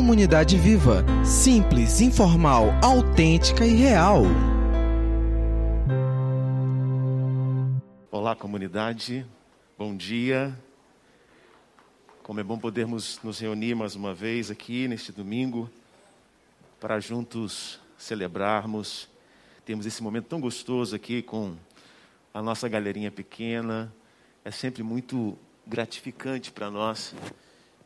Comunidade Viva. Simples, informal, autêntica e real. Olá, comunidade. Bom dia. Como é bom podermos nos reunir mais uma vez aqui neste domingo para juntos celebrarmos. Temos esse momento tão gostoso aqui com a nossa galerinha pequena. É sempre muito gratificante para nós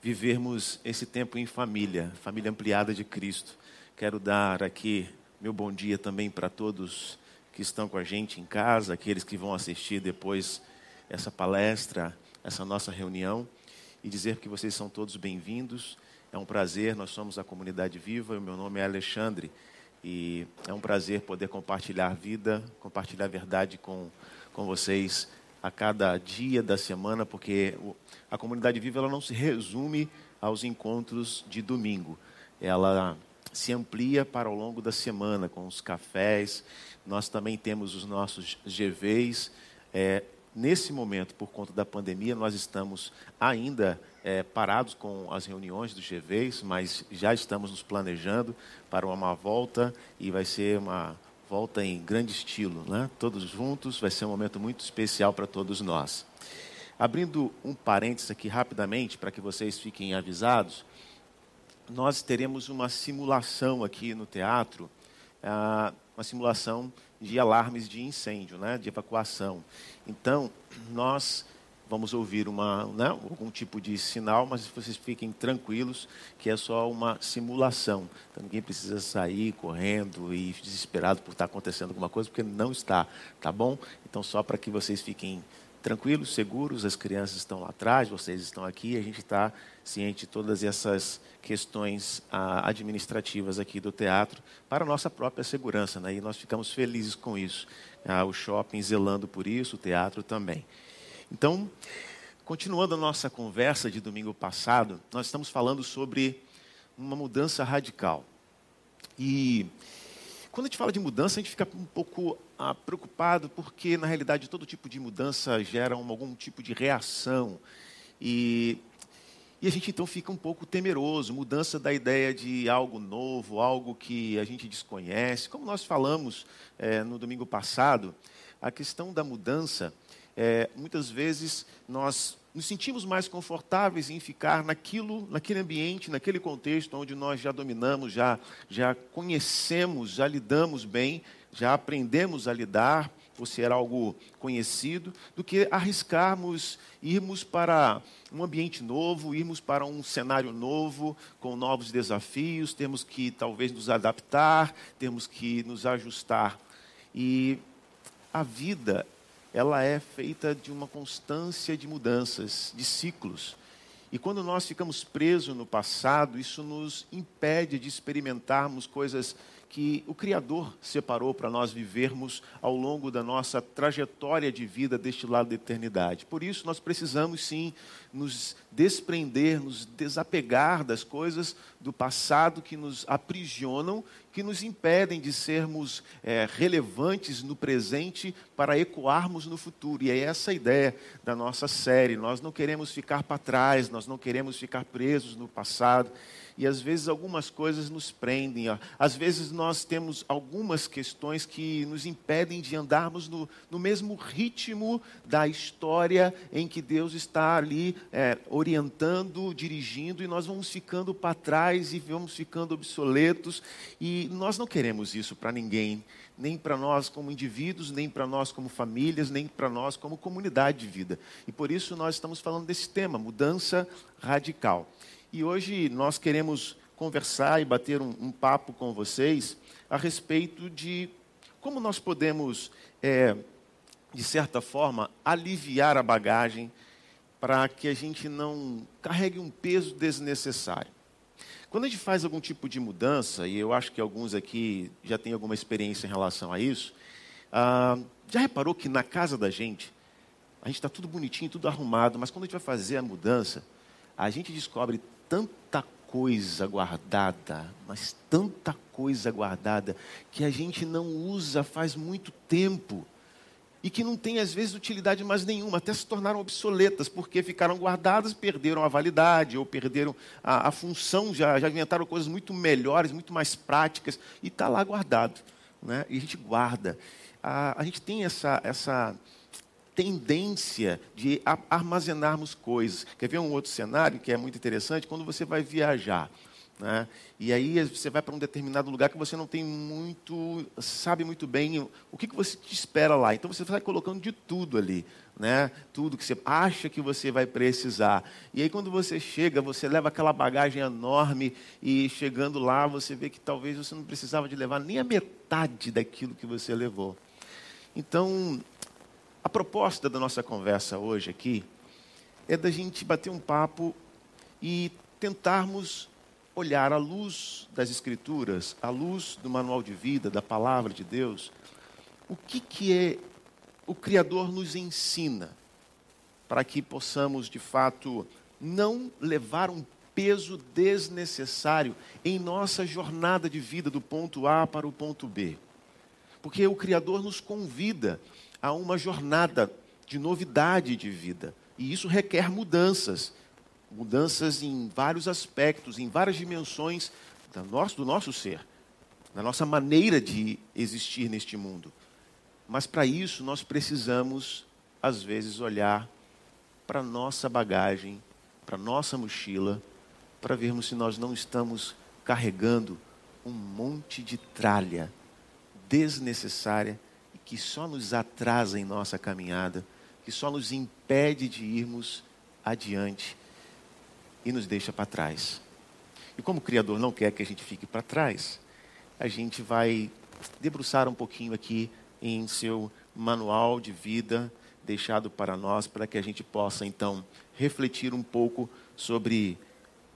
vivermos esse tempo em família, família ampliada de Cristo. Quero dar aqui meu bom dia também para todos que estão com a gente em casa, aqueles que vão assistir depois essa palestra, essa nossa reunião, e dizer que vocês são todos bem-vindos. É um prazer, nós somos a Comunidade Viva, o meu nome é Alexandre, e é um prazer poder compartilhar vida, compartilhar verdade com, com vocês a cada dia da semana, porque a comunidade viva ela não se resume aos encontros de domingo. Ela se amplia para o longo da semana com os cafés. Nós também temos os nossos GVs. É, nesse momento, por conta da pandemia, nós estamos ainda é, parados com as reuniões dos GVs, mas já estamos nos planejando para uma volta e vai ser uma volta em grande estilo, né? todos juntos, vai ser um momento muito especial para todos nós. Abrindo um parênteses aqui rapidamente, para que vocês fiquem avisados, nós teremos uma simulação aqui no teatro, ah, uma simulação de alarmes de incêndio, né? de evacuação. Então, nós vamos ouvir uma, né, algum tipo de sinal, mas vocês fiquem tranquilos que é só uma simulação. Então ninguém precisa sair correndo e desesperado por estar acontecendo alguma coisa, porque não está, tá bom? Então só para que vocês fiquem tranquilos, seguros, as crianças estão lá atrás, vocês estão aqui, a gente está ciente de todas essas questões ah, administrativas aqui do teatro para a nossa própria segurança, né? e nós ficamos felizes com isso. Ah, o shopping zelando por isso, o teatro também. Então, continuando a nossa conversa de domingo passado, nós estamos falando sobre uma mudança radical. E quando a gente fala de mudança, a gente fica um pouco ah, preocupado, porque na realidade todo tipo de mudança gera um, algum tipo de reação. E, e a gente então fica um pouco temeroso mudança da ideia de algo novo, algo que a gente desconhece. Como nós falamos é, no domingo passado, a questão da mudança é, muitas vezes nós nos sentimos mais confortáveis em ficar naquilo, naquele ambiente, naquele contexto onde nós já dominamos, já, já conhecemos, já lidamos bem, já aprendemos a lidar, por ser algo conhecido, do que arriscarmos irmos para um ambiente novo, irmos para um cenário novo, com novos desafios, temos que talvez nos adaptar, temos que nos ajustar. E a vida ela é feita de uma constância de mudanças, de ciclos. E quando nós ficamos presos no passado, isso nos impede de experimentarmos coisas que o Criador separou para nós vivermos ao longo da nossa trajetória de vida deste lado da eternidade. Por isso, nós precisamos sim nos desprender, nos desapegar das coisas do passado que nos aprisionam, que nos impedem de sermos é, relevantes no presente para ecoarmos no futuro. E é essa a ideia da nossa série. Nós não queremos ficar para trás, nós não queremos ficar presos no passado e às vezes algumas coisas nos prendem. Ó. Às vezes nós temos algumas questões que nos impedem de andarmos no, no mesmo ritmo da história em que Deus está ali é, orientando, dirigindo, e nós vamos ficando para trás e vamos ficando obsoletos. E nós não queremos isso para ninguém, nem para nós como indivíduos, nem para nós como famílias, nem para nós como comunidade de vida. E por isso nós estamos falando desse tema, mudança radical. E hoje nós queremos conversar e bater um, um papo com vocês a respeito de como nós podemos, é, de certa forma, aliviar a bagagem para que a gente não carregue um peso desnecessário. Quando a gente faz algum tipo de mudança, e eu acho que alguns aqui já têm alguma experiência em relação a isso, ah, já reparou que na casa da gente, a gente está tudo bonitinho, tudo arrumado, mas quando a gente vai fazer a mudança, a gente descobre tanta coisa guardada, mas tanta coisa guardada que a gente não usa faz muito tempo. e que não têm, às vezes, utilidade mais nenhuma, até se tornaram obsoletas, porque ficaram guardadas, perderam a validade, ou perderam a, a função, já, já inventaram coisas muito melhores, muito mais práticas, e está lá guardado. Né? E a gente guarda. A, a gente tem essa, essa tendência de armazenarmos coisas. Quer ver um outro cenário que é muito interessante? Quando você vai viajar. Né? E aí você vai para um determinado lugar que você não tem muito, sabe muito bem o que, que você te espera lá. Então você vai colocando de tudo ali, né? Tudo que você acha que você vai precisar. E aí quando você chega, você leva aquela bagagem enorme e chegando lá você vê que talvez você não precisava de levar nem a metade daquilo que você levou. Então, a proposta da nossa conversa hoje aqui é da gente bater um papo e tentarmos olhar à luz das Escrituras, à luz do manual de vida, da palavra de Deus, o que, que é o Criador nos ensina para que possamos, de fato, não levar um peso desnecessário em nossa jornada de vida do ponto A para o ponto B. Porque o Criador nos convida a uma jornada de novidade de vida. E isso requer mudanças mudanças em vários aspectos, em várias dimensões do nosso, ser, da nossa maneira de existir neste mundo. Mas para isso nós precisamos, às vezes, olhar para a nossa bagagem, para a nossa mochila, para vermos se nós não estamos carregando um monte de tralha desnecessária e que só nos atrasa em nossa caminhada, que só nos impede de irmos adiante e nos deixa para trás. E como o Criador não quer que a gente fique para trás, a gente vai debruçar um pouquinho aqui em seu manual de vida deixado para nós, para que a gente possa então refletir um pouco sobre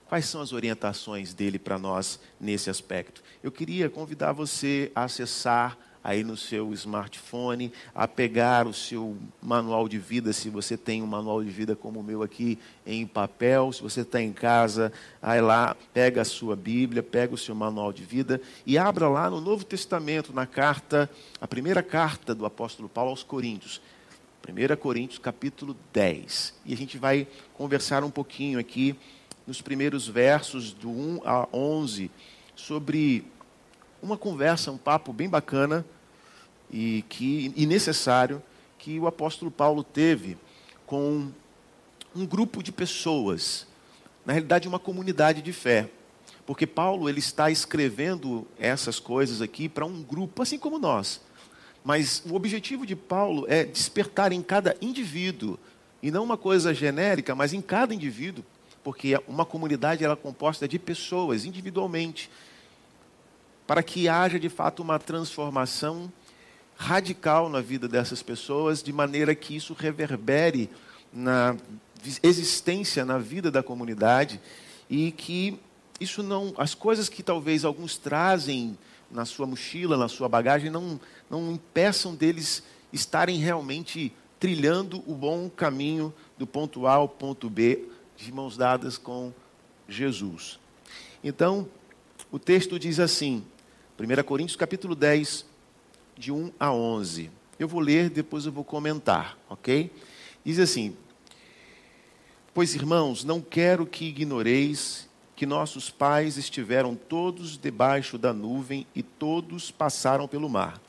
quais são as orientações dele para nós nesse aspecto. Eu queria convidar você a acessar aí no seu smartphone, a pegar o seu manual de vida, se você tem um manual de vida como o meu aqui em papel, se você está em casa, aí lá, pega a sua Bíblia, pega o seu manual de vida e abra lá no Novo Testamento, na carta, a primeira carta do apóstolo Paulo aos Coríntios. 1 Coríntios capítulo 10. E a gente vai conversar um pouquinho aqui nos primeiros versos do 1 a 11 sobre uma conversa, um papo bem bacana e, que, e necessário que o apóstolo Paulo teve com um grupo de pessoas, na realidade uma comunidade de fé. Porque Paulo ele está escrevendo essas coisas aqui para um grupo, assim como nós. Mas o objetivo de Paulo é despertar em cada indivíduo, e não uma coisa genérica, mas em cada indivíduo, porque uma comunidade ela é composta de pessoas individualmente para que haja de fato uma transformação radical na vida dessas pessoas, de maneira que isso reverbere na existência, na vida da comunidade e que isso não, as coisas que talvez alguns trazem na sua mochila, na sua bagagem, não, não impeçam deles estarem realmente trilhando o bom caminho do ponto A ao ponto B, de mãos dadas com Jesus. Então, o texto diz assim: 1 Coríntios capítulo 10, de 1 a 11. Eu vou ler, depois eu vou comentar, ok? Diz assim: Pois irmãos, não quero que ignoreis que nossos pais estiveram todos debaixo da nuvem e todos passaram pelo mar.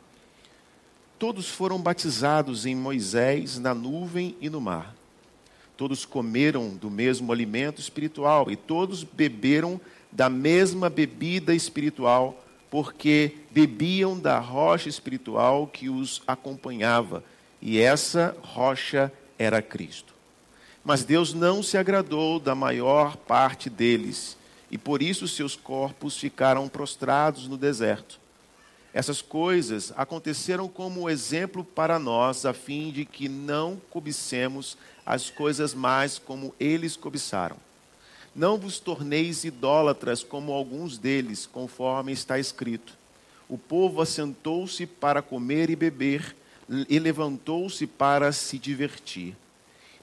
Todos foram batizados em Moisés na nuvem e no mar. Todos comeram do mesmo alimento espiritual e todos beberam da mesma bebida espiritual porque bebiam da rocha espiritual que os acompanhava, e essa rocha era Cristo. Mas Deus não se agradou da maior parte deles, e por isso seus corpos ficaram prostrados no deserto. Essas coisas aconteceram como exemplo para nós, a fim de que não cobicemos as coisas mais como eles cobiçaram. Não vos torneis idólatras como alguns deles, conforme está escrito. O povo assentou-se para comer e beber, e levantou-se para se divertir.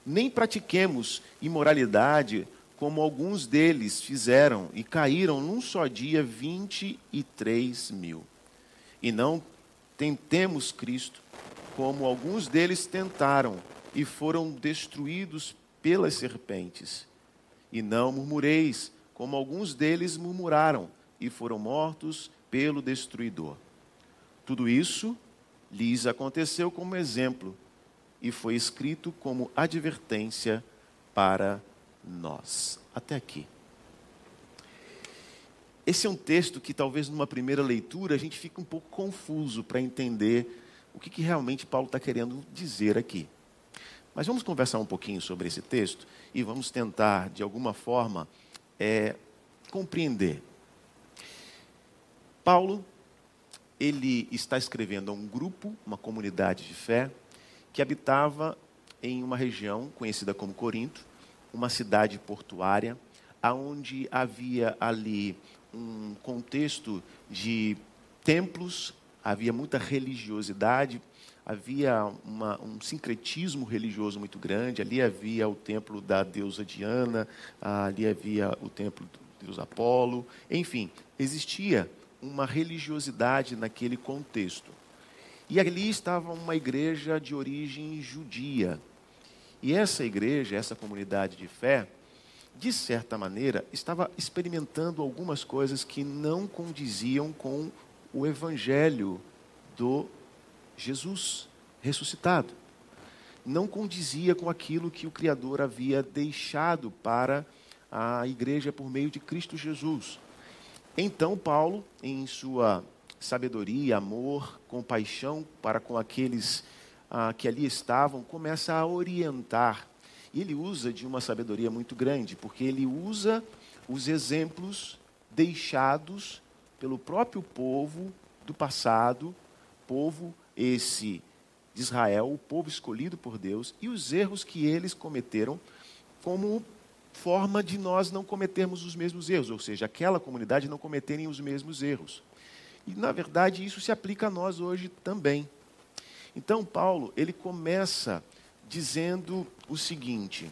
Nem pratiquemos imoralidade, como alguns deles fizeram, e caíram num só dia vinte e três mil. E não tentemos Cristo, como alguns deles tentaram e foram destruídos pelas serpentes. E não murmureis, como alguns deles murmuraram e foram mortos pelo destruidor. Tudo isso lhes aconteceu como exemplo e foi escrito como advertência para nós. Até aqui. Esse é um texto que talvez numa primeira leitura a gente fique um pouco confuso para entender o que, que realmente Paulo está querendo dizer aqui. Mas vamos conversar um pouquinho sobre esse texto e vamos tentar, de alguma forma, é, compreender. Paulo, ele está escrevendo a um grupo, uma comunidade de fé, que habitava em uma região conhecida como Corinto, uma cidade portuária, aonde havia ali um contexto de templos, havia muita religiosidade, havia uma, um sincretismo religioso muito grande. Ali havia o templo da deusa Diana, ali havia o templo do deus Apolo. Enfim, existia uma religiosidade naquele contexto. E ali estava uma igreja de origem judia. E essa igreja, essa comunidade de fé, de certa maneira, estava experimentando algumas coisas que não condiziam com o evangelho do Jesus ressuscitado. Não condizia com aquilo que o Criador havia deixado para a igreja por meio de Cristo Jesus. Então, Paulo, em sua sabedoria, amor, compaixão para com aqueles ah, que ali estavam, começa a orientar e ele usa de uma sabedoria muito grande, porque ele usa os exemplos deixados pelo próprio povo do passado, povo esse Israel, o povo escolhido por Deus, e os erros que eles cometeram como forma de nós não cometermos os mesmos erros, ou seja, aquela comunidade não cometerem os mesmos erros. E na verdade isso se aplica a nós hoje também. Então Paulo, ele começa dizendo o seguinte: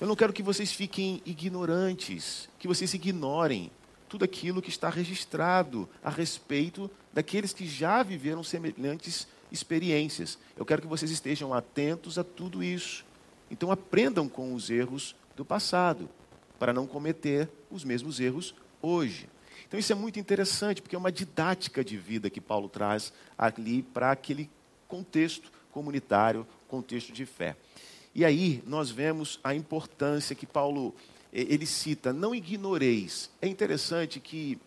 Eu não quero que vocês fiquem ignorantes, que vocês ignorem tudo aquilo que está registrado a respeito daqueles que já viveram semelhantes experiências. Eu quero que vocês estejam atentos a tudo isso. Então aprendam com os erros do passado, para não cometer os mesmos erros hoje. Então isso é muito interessante, porque é uma didática de vida que Paulo traz ali para aquele contexto comunitário, contexto de fé. E aí nós vemos a importância que Paulo ele cita, não ignoreis. É interessante que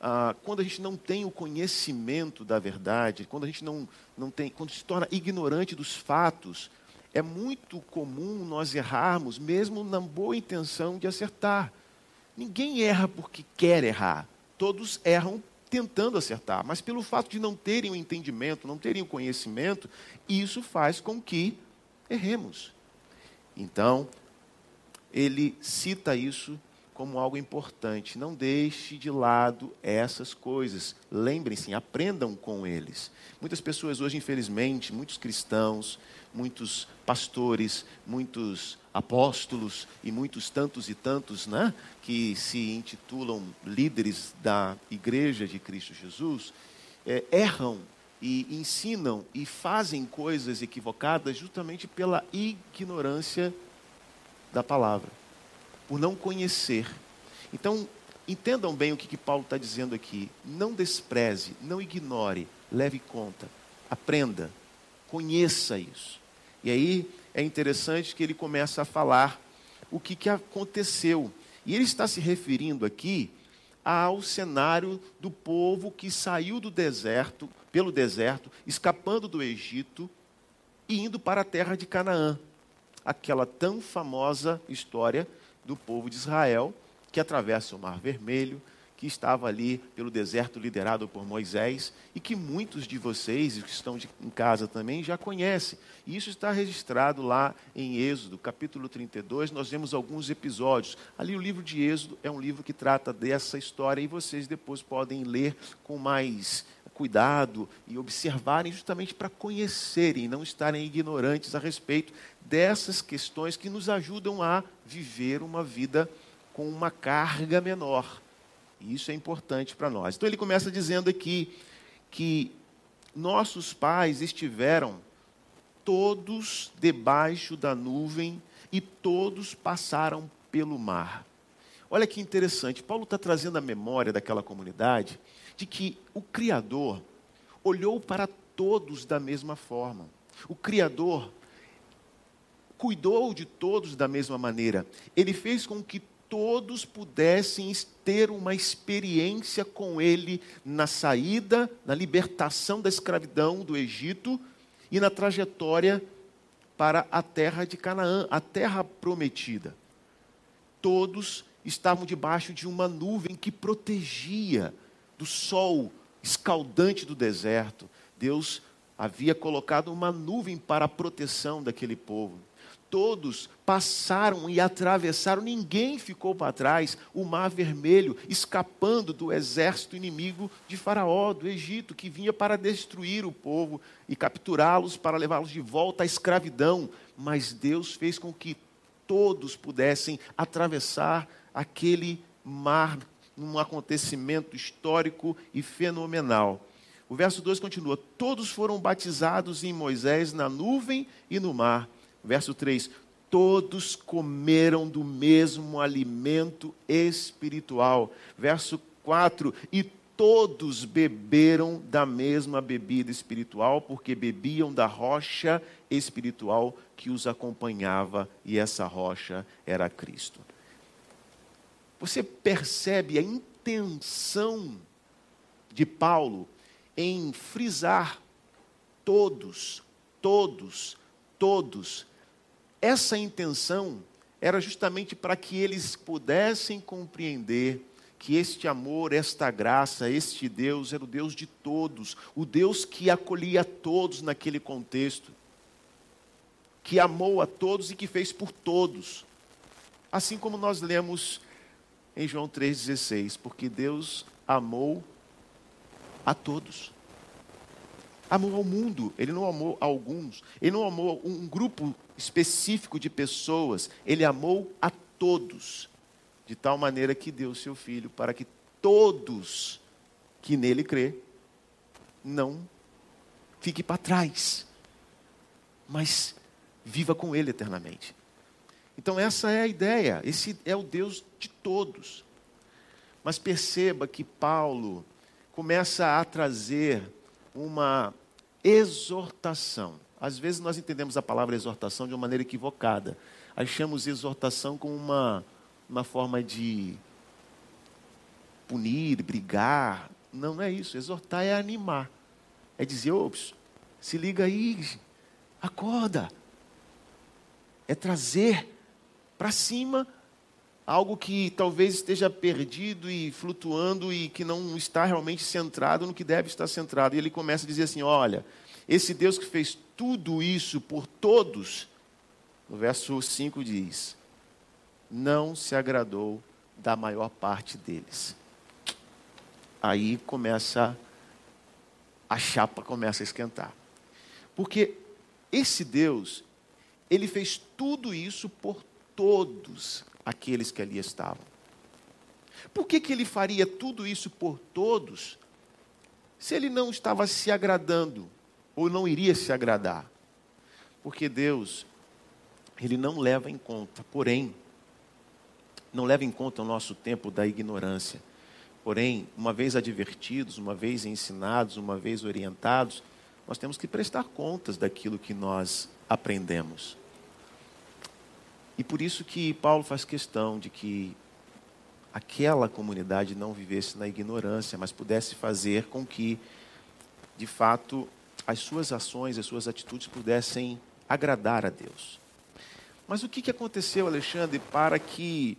ah, quando a gente não tem o conhecimento da verdade, quando a gente não, não tem, quando se torna ignorante dos fatos, é muito comum nós errarmos, mesmo na boa intenção de acertar. Ninguém erra porque quer errar. Todos erram tentando acertar, mas pelo fato de não terem o entendimento, não terem o conhecimento, isso faz com que erremos. Então, ele cita isso como algo importante. Não deixe de lado essas coisas. Lembrem-se, aprendam com eles. Muitas pessoas hoje, infelizmente, muitos cristãos, muitos pastores, muitos apóstolos e muitos tantos e tantos, né, que se intitulam líderes da igreja de Cristo Jesus, é, erram e ensinam e fazem coisas equivocadas justamente pela ignorância da palavra por não conhecer. Então, entendam bem o que, que Paulo está dizendo aqui. Não despreze, não ignore, leve conta, aprenda, conheça isso. E aí é interessante que ele começa a falar o que, que aconteceu. E ele está se referindo aqui ao cenário do povo que saiu do deserto, pelo deserto, escapando do Egito e indo para a terra de Canaã. Aquela tão famosa história do povo de Israel, que atravessa o Mar Vermelho, que estava ali pelo deserto liderado por Moisés e que muitos de vocês que estão de, em casa também já conhecem. E isso está registrado lá em Êxodo, capítulo 32. Nós vemos alguns episódios. Ali o livro de Êxodo é um livro que trata dessa história e vocês depois podem ler com mais cuidado e observarem justamente para conhecerem, não estarem ignorantes a respeito dessas questões que nos ajudam a viver uma vida com uma carga menor. E isso é importante para nós. Então ele começa dizendo aqui que nossos pais estiveram todos debaixo da nuvem e todos passaram pelo mar. Olha que interessante, Paulo está trazendo a memória daquela comunidade de que o Criador olhou para todos da mesma forma. O Criador cuidou de todos da mesma maneira. Ele fez com que todos pudessem ter uma experiência com Ele na saída, na libertação da escravidão do Egito e na trajetória para a terra de Canaã, a terra prometida. Todos estavam debaixo de uma nuvem que protegia do sol escaldante do deserto. Deus havia colocado uma nuvem para a proteção daquele povo todos passaram e atravessaram, ninguém ficou para trás, o Mar Vermelho, escapando do exército inimigo de Faraó, do Egito, que vinha para destruir o povo e capturá-los para levá-los de volta à escravidão. Mas Deus fez com que todos pudessem atravessar aquele mar num acontecimento histórico e fenomenal. O verso 2 continua: Todos foram batizados em Moisés na nuvem e no mar Verso 3: Todos comeram do mesmo alimento espiritual. Verso 4: E todos beberam da mesma bebida espiritual, porque bebiam da rocha espiritual que os acompanhava, e essa rocha era Cristo. Você percebe a intenção de Paulo em frisar todos, todos, todos essa intenção era justamente para que eles pudessem compreender que este amor, esta graça, este Deus era o Deus de todos, o Deus que acolhia todos naquele contexto, que amou a todos e que fez por todos. Assim como nós lemos em João 3,16, porque Deus amou a todos. Amou ao mundo, ele não amou alguns, ele não amou um grupo específico de pessoas, ele amou a todos, de tal maneira que deu seu filho para que todos que nele crê não fique para trás, mas viva com ele eternamente. Então essa é a ideia, esse é o Deus de todos. Mas perceba que Paulo começa a trazer uma exortação às vezes nós entendemos a palavra exortação de uma maneira equivocada. Achamos exortação como uma, uma forma de punir, brigar. Não, não é isso. Exortar é animar. É dizer, ops, se liga aí, acorda. É trazer para cima algo que talvez esteja perdido e flutuando e que não está realmente centrado no que deve estar centrado. E ele começa a dizer assim: olha, esse Deus que fez tudo isso por todos, no verso 5 diz: não se agradou da maior parte deles. Aí começa a chapa começa a esquentar. Porque esse Deus, ele fez tudo isso por todos aqueles que ali estavam. Por que, que ele faria tudo isso por todos, se ele não estava se agradando ou não iria se agradar. Porque Deus, Ele não leva em conta, porém, não leva em conta o nosso tempo da ignorância. Porém, uma vez advertidos, uma vez ensinados, uma vez orientados, nós temos que prestar contas daquilo que nós aprendemos. E por isso que Paulo faz questão de que aquela comunidade não vivesse na ignorância, mas pudesse fazer com que, de fato, as suas ações, as suas atitudes pudessem agradar a Deus. Mas o que aconteceu, Alexandre, para que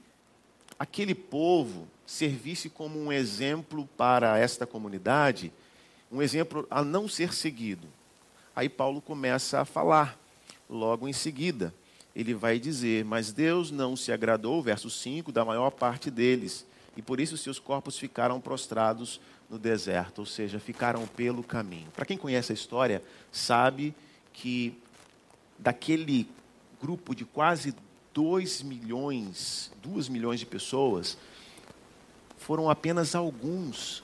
aquele povo servisse como um exemplo para esta comunidade, um exemplo a não ser seguido? Aí Paulo começa a falar, logo em seguida. Ele vai dizer: Mas Deus não se agradou, verso 5, da maior parte deles, e por isso seus corpos ficaram prostrados no deserto, ou seja, ficaram pelo caminho. Para quem conhece a história, sabe que daquele grupo de quase 2 milhões, 2 milhões de pessoas, foram apenas alguns.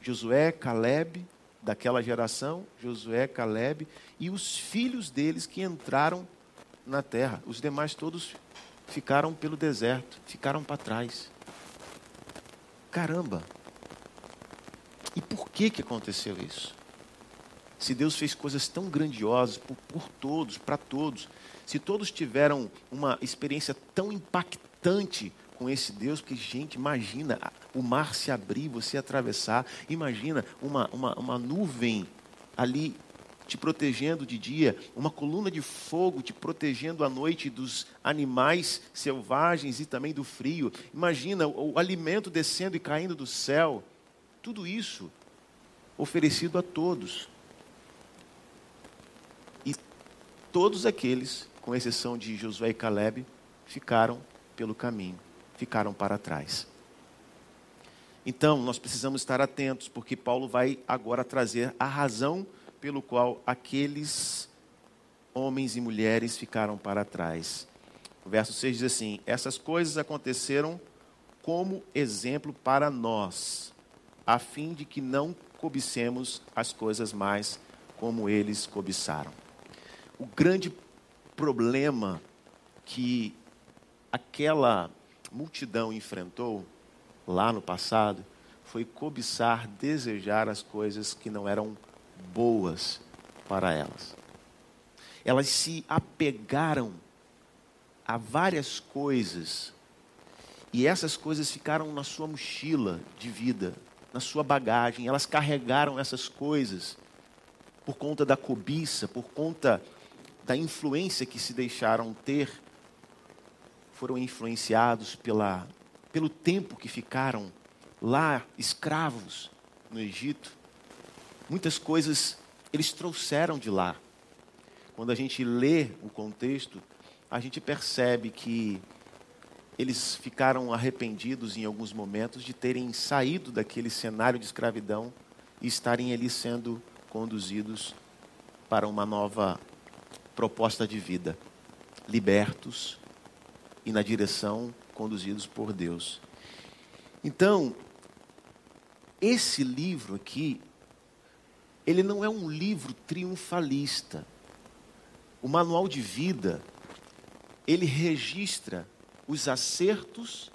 Josué, Caleb, daquela geração, Josué, Caleb e os filhos deles que entraram na terra. Os demais todos ficaram pelo deserto, ficaram para trás. Caramba! E por que, que aconteceu isso? Se Deus fez coisas tão grandiosas por, por todos, para todos, se todos tiveram uma experiência tão impactante com esse Deus, porque, gente, imagina o mar se abrir, você atravessar, imagina uma, uma, uma nuvem ali te protegendo de dia, uma coluna de fogo te protegendo à noite dos animais selvagens e também do frio. Imagina o, o alimento descendo e caindo do céu. Tudo isso oferecido a todos. E todos aqueles, com exceção de Josué e Caleb, ficaram pelo caminho ficaram para trás. Então, nós precisamos estar atentos, porque Paulo vai agora trazer a razão pelo qual aqueles homens e mulheres ficaram para trás. O verso 6 diz assim: Essas coisas aconteceram como exemplo para nós, a fim de que não cobicemos as coisas mais como eles cobiçaram. O grande problema que aquela multidão enfrentou lá no passado foi cobiçar, desejar as coisas que não eram boas para elas. Elas se apegaram a várias coisas e essas coisas ficaram na sua mochila de vida, na sua bagagem. Elas carregaram essas coisas por conta da cobiça, por conta da influência que se deixaram ter foram influenciados pela, pelo tempo que ficaram lá escravos no Egito. Muitas coisas eles trouxeram de lá. Quando a gente lê o contexto, a gente percebe que eles ficaram arrependidos em alguns momentos de terem saído daquele cenário de escravidão e estarem ali sendo conduzidos para uma nova proposta de vida, libertos, e na direção conduzidos por Deus. Então, esse livro aqui, ele não é um livro triunfalista. O manual de vida, ele registra os acertos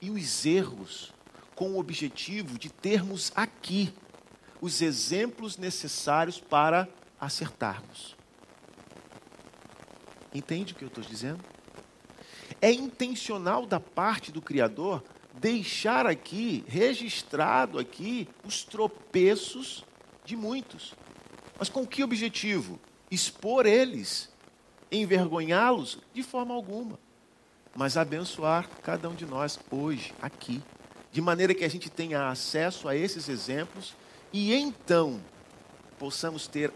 e os erros com o objetivo de termos aqui os exemplos necessários para acertarmos. Entende o que eu estou dizendo? É intencional da parte do Criador deixar aqui, registrado aqui, os tropeços de muitos. Mas com que objetivo? Expor eles, envergonhá-los? De forma alguma. Mas abençoar cada um de nós hoje, aqui. De maneira que a gente tenha acesso a esses exemplos e então possamos ter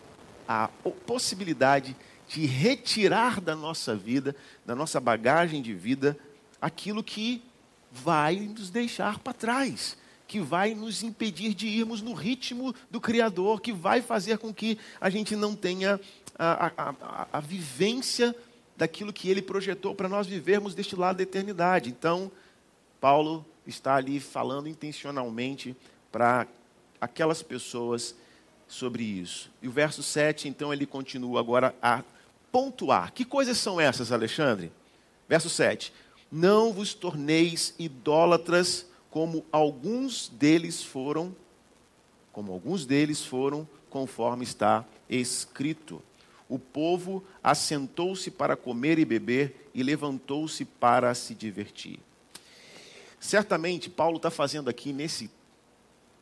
a possibilidade de de retirar da nossa vida, da nossa bagagem de vida, aquilo que vai nos deixar para trás, que vai nos impedir de irmos no ritmo do Criador, que vai fazer com que a gente não tenha a, a, a, a vivência daquilo que ele projetou para nós vivermos deste lado da eternidade. Então, Paulo está ali falando intencionalmente para aquelas pessoas sobre isso. E o verso 7, então, ele continua agora a pontuar. Que coisas são essas, Alexandre? Verso 7. Não vos torneis idólatras como alguns deles foram, como alguns deles foram, conforme está escrito. O povo assentou-se para comer e beber e levantou-se para se divertir. Certamente, Paulo está fazendo aqui nesse,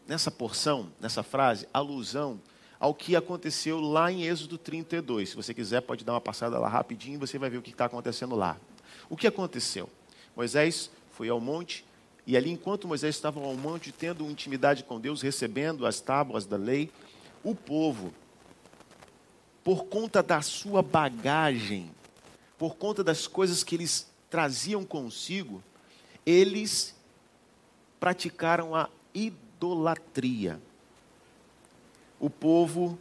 nessa porção, nessa frase, alusão ao que aconteceu lá em Êxodo 32. Se você quiser, pode dar uma passada lá rapidinho e você vai ver o que está acontecendo lá. O que aconteceu? Moisés foi ao monte, e ali, enquanto Moisés estava ao monte, tendo intimidade com Deus, recebendo as tábuas da lei, o povo, por conta da sua bagagem, por conta das coisas que eles traziam consigo, eles praticaram a idolatria o povo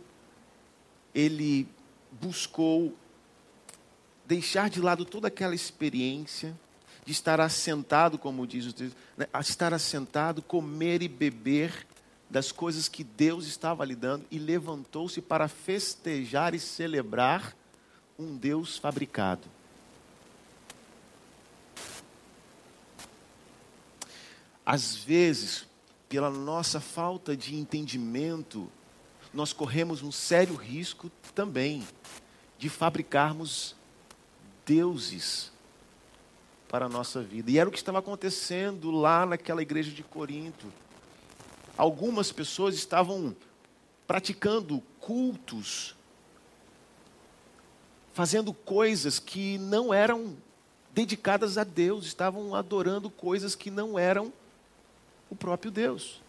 ele buscou deixar de lado toda aquela experiência de estar assentado, como diz o texto, né? estar assentado, comer e beber das coisas que Deus estava lhe dando e levantou-se para festejar e celebrar um Deus fabricado. Às vezes, pela nossa falta de entendimento, nós corremos um sério risco também de fabricarmos deuses para a nossa vida. E era o que estava acontecendo lá naquela igreja de Corinto. Algumas pessoas estavam praticando cultos, fazendo coisas que não eram dedicadas a Deus, estavam adorando coisas que não eram o próprio Deus.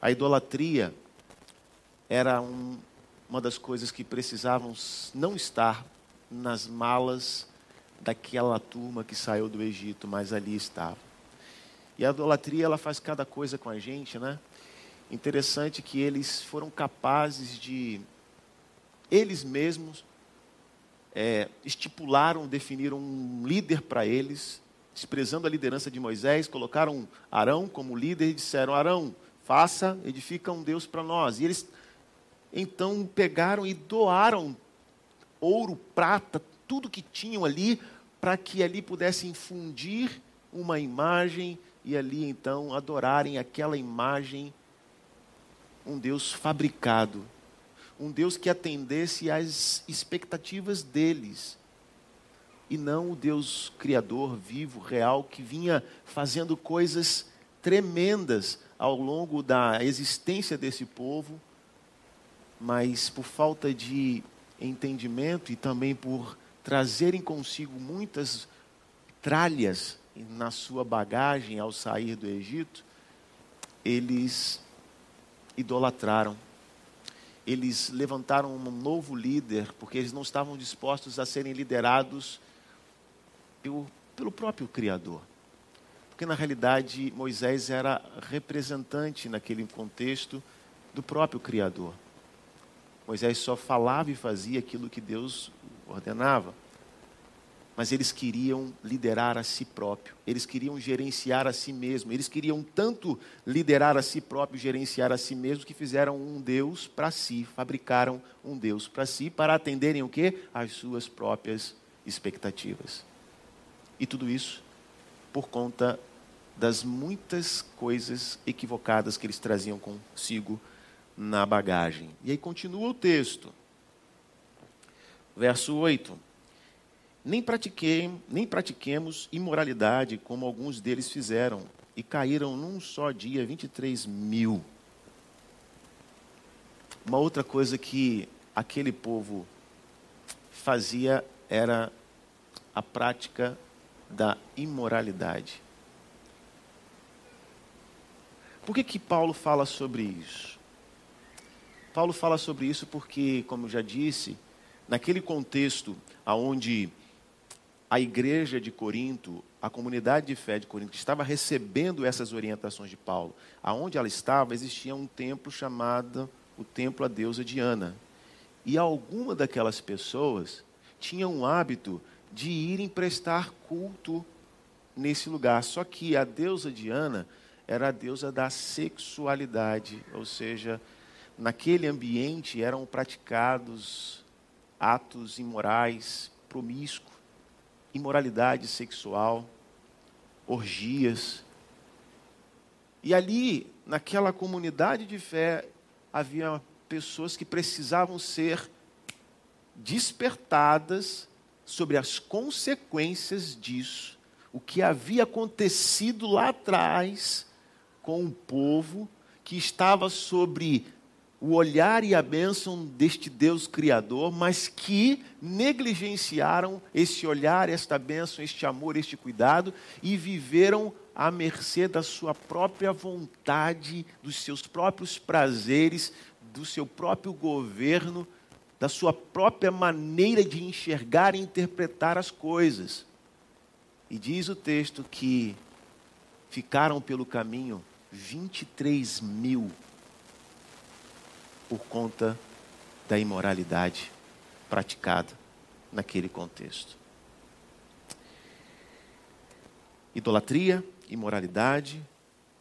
A idolatria era um, uma das coisas que precisavam não estar nas malas daquela turma que saiu do Egito, mas ali estava. E a idolatria ela faz cada coisa com a gente, né? Interessante que eles foram capazes de eles mesmos é, estipularam, definiram um líder para eles, desprezando a liderança de Moisés, colocaram Arão como líder e disseram: Arão, faça, edifica um Deus para nós. E eles então pegaram e doaram ouro, prata, tudo que tinham ali, para que ali pudessem fundir uma imagem e ali então adorarem aquela imagem, um Deus fabricado, um Deus que atendesse às expectativas deles e não o Deus criador, vivo, real, que vinha fazendo coisas tremendas ao longo da existência desse povo, mas por falta de entendimento e também por trazerem consigo muitas tralhas na sua bagagem ao sair do Egito, eles idolatraram. Eles levantaram um novo líder, porque eles não estavam dispostos a serem liderados pelo, pelo próprio Criador. Porque na realidade Moisés era representante naquele contexto do próprio Criador. Moisés só falava e fazia aquilo que Deus ordenava. Mas eles queriam liderar a si próprio, eles queriam gerenciar a si mesmo, eles queriam tanto liderar a si próprio, gerenciar a si mesmo, que fizeram um Deus para si, fabricaram um Deus para si, para atenderem o quê? As suas próprias expectativas. E tudo isso por conta das muitas coisas equivocadas que eles traziam consigo na bagagem. E aí continua o texto. Verso 8. Nem, pratiquei, nem pratiquemos imoralidade como alguns deles fizeram, e caíram num só dia 23 mil. Uma outra coisa que aquele povo fazia era a prática da imoralidade. Por que, que Paulo fala sobre isso? Paulo fala sobre isso porque, como já disse, naquele contexto onde a igreja de Corinto, a comunidade de fé de Corinto, estava recebendo essas orientações de Paulo, aonde ela estava, existia um templo chamado o templo à deusa Diana. E alguma daquelas pessoas tinham um hábito de irem prestar culto nesse lugar. Só que a deusa Diana era a deusa da sexualidade, ou seja, naquele ambiente eram praticados atos imorais, promíscuos, imoralidade sexual, orgias. E ali, naquela comunidade de fé, havia pessoas que precisavam ser despertadas sobre as consequências disso, o que havia acontecido lá atrás com o povo que estava sobre o olhar e a bênção deste Deus Criador, mas que negligenciaram esse olhar, esta bênção, este amor, este cuidado e viveram à mercê da sua própria vontade, dos seus próprios prazeres, do seu próprio governo da sua própria maneira de enxergar e interpretar as coisas. E diz o texto que ficaram pelo caminho 23 mil por conta da imoralidade praticada naquele contexto. Idolatria, imoralidade,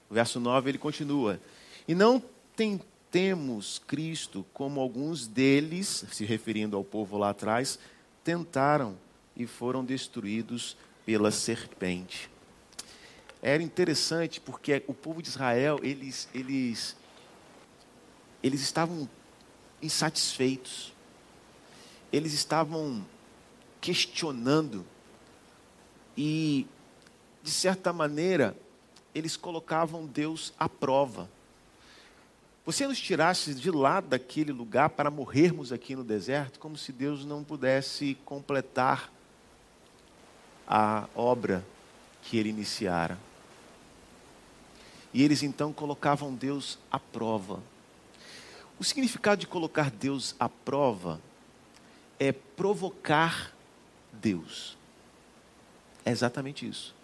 O verso 9 ele continua: E não tentemos Cristo como alguns deles, se referindo ao povo lá atrás, tentaram e foram destruídos pela serpente. Era interessante porque o povo de Israel, eles, eles, eles estavam insatisfeitos. Eles estavam questionando e, de certa maneira, eles colocavam Deus à prova. Você nos tirasse de lá daquele lugar para morrermos aqui no deserto, como se Deus não pudesse completar a obra que ele iniciara. E eles então colocavam Deus à prova. O significado de colocar Deus à prova é provocar Deus. É exatamente isso.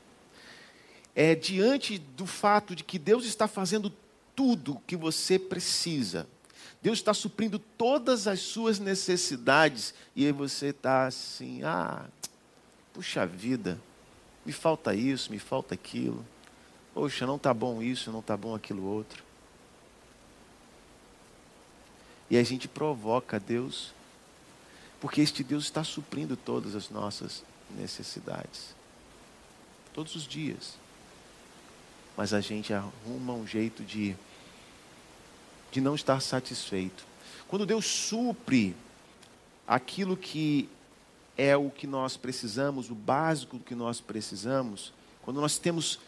É diante do fato de que Deus está fazendo tudo o que você precisa. Deus está suprindo todas as suas necessidades e aí você está assim, ah, puxa vida, me falta isso, me falta aquilo. Poxa, não está bom isso, não está bom aquilo outro. E a gente provoca Deus, porque este Deus está suprindo todas as nossas necessidades. Todos os dias. Mas a gente arruma um jeito de, de não estar satisfeito. Quando Deus supre aquilo que é o que nós precisamos, o básico que nós precisamos, quando nós temos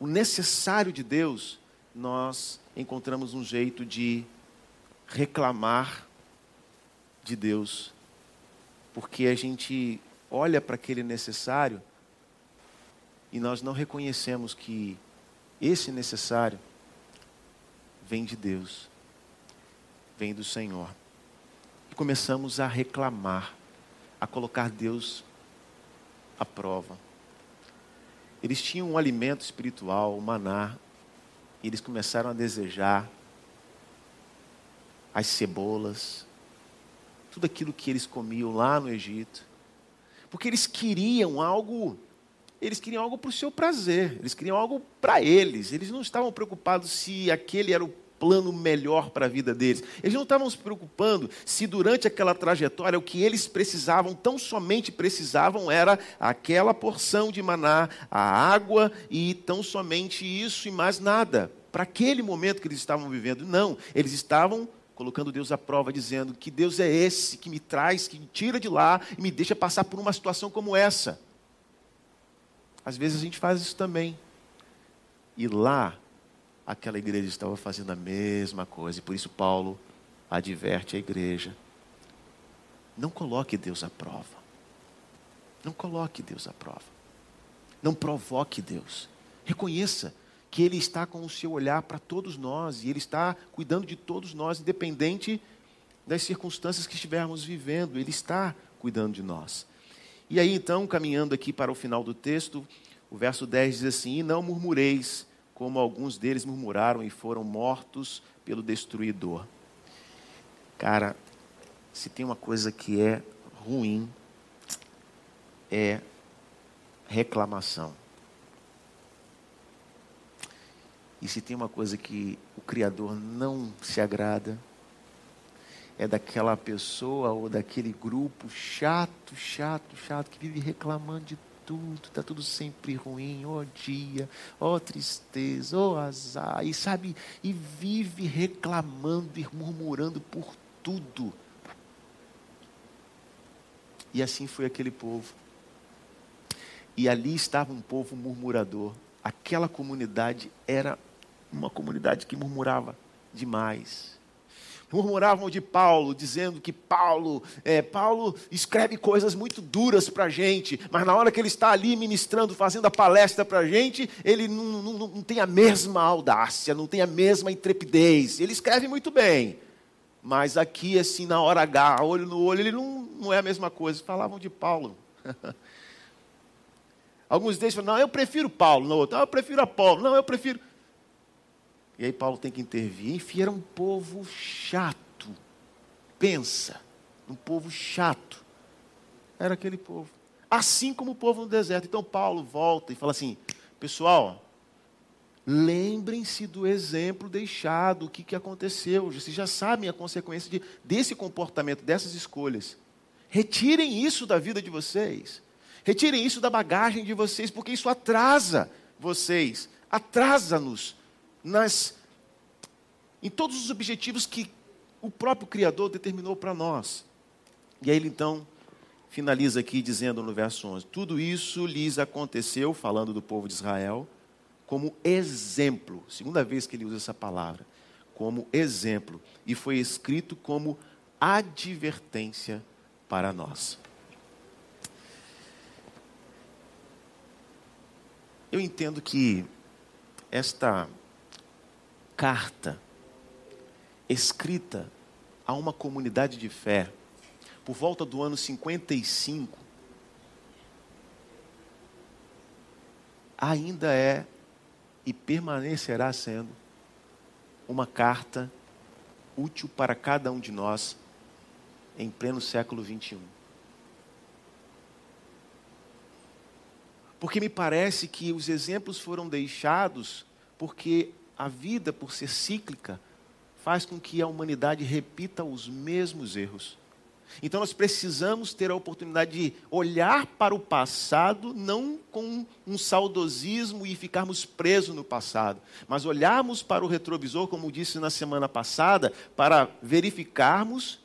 o necessário de Deus, nós encontramos um jeito de reclamar de Deus, porque a gente olha para aquele necessário e nós não reconhecemos que esse necessário vem de Deus, vem do Senhor. E começamos a reclamar, a colocar Deus à prova. Eles tinham um alimento espiritual, o maná, e eles começaram a desejar as cebolas, tudo aquilo que eles comiam lá no Egito, porque eles queriam algo, eles queriam algo para o seu prazer, eles queriam algo para eles, eles não estavam preocupados se aquele era o plano melhor para a vida deles. Eles não estavam se preocupando se durante aquela trajetória o que eles precisavam, tão somente precisavam, era aquela porção de maná, a água e tão somente isso e mais nada. Para aquele momento que eles estavam vivendo. Não, eles estavam colocando Deus à prova, dizendo que Deus é esse que me traz, que me tira de lá e me deixa passar por uma situação como essa. Às vezes a gente faz isso também. E lá, aquela igreja estava fazendo a mesma coisa, e por isso Paulo adverte a igreja: não coloque Deus à prova. Não coloque Deus à prova. Não provoque Deus. Reconheça que Ele está com o seu olhar para todos nós e Ele está cuidando de todos nós, independente das circunstâncias que estivermos vivendo, Ele está cuidando de nós. E aí, então, caminhando aqui para o final do texto, o verso 10 diz assim: E não murmureis, como alguns deles murmuraram e foram mortos pelo destruidor. Cara, se tem uma coisa que é ruim, é reclamação. E se tem uma coisa que o Criador não se agrada, é daquela pessoa ou daquele grupo chato, chato, chato, que vive reclamando de tudo, está tudo sempre ruim, ó oh dia, ó oh tristeza, ó oh azar, e sabe, e vive reclamando e murmurando por tudo. E assim foi aquele povo. E ali estava um povo murmurador. Aquela comunidade era uma comunidade que murmurava demais. Murmuravam de Paulo, dizendo que Paulo, é, Paulo escreve coisas muito duras para a gente, mas na hora que ele está ali ministrando, fazendo a palestra para a gente, ele não, não, não tem a mesma audácia, não tem a mesma intrepidez. Ele escreve muito bem, mas aqui, assim, na hora H, olho no olho, ele não, não é a mesma coisa. Falavam de Paulo. Alguns deles falam, não, eu prefiro Paulo. No outro, não, eu prefiro Apolo. Não, eu prefiro. E aí Paulo tem que intervir. Enfim, era um povo chato. Pensa, um povo chato. Era aquele povo. Assim como o povo no deserto. Então Paulo volta e fala assim: pessoal, lembrem-se do exemplo deixado, o que, que aconteceu. Vocês já sabem a consequência de, desse comportamento, dessas escolhas. Retirem isso da vida de vocês. Retirem isso da bagagem de vocês, porque isso atrasa vocês, atrasa-nos nas em todos os objetivos que o próprio Criador determinou para nós. E aí ele então finaliza aqui dizendo no verso 11: Tudo isso lhes aconteceu, falando do povo de Israel, como exemplo. Segunda vez que ele usa essa palavra, como exemplo. E foi escrito como advertência para nós. Eu entendo que esta carta escrita a uma comunidade de fé por volta do ano 55 ainda é e permanecerá sendo uma carta útil para cada um de nós em pleno século 21. Porque me parece que os exemplos foram deixados porque a vida, por ser cíclica, faz com que a humanidade repita os mesmos erros. Então nós precisamos ter a oportunidade de olhar para o passado, não com um saudosismo e ficarmos presos no passado, mas olharmos para o retrovisor, como disse na semana passada, para verificarmos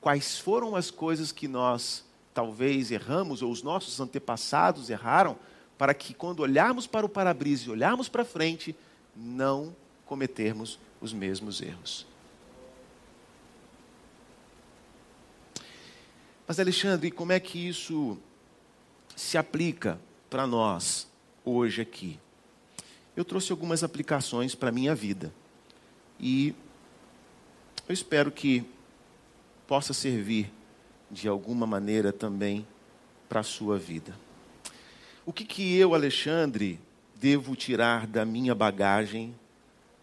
quais foram as coisas que nós talvez erramos, ou os nossos antepassados erraram, para que quando olharmos para o para-brisa e olharmos para frente, não cometermos os mesmos erros. Mas, Alexandre, como é que isso se aplica para nós hoje aqui? Eu trouxe algumas aplicações para a minha vida. E eu espero que possa servir de alguma maneira também para a sua vida. O que, que eu, Alexandre, devo tirar da minha bagagem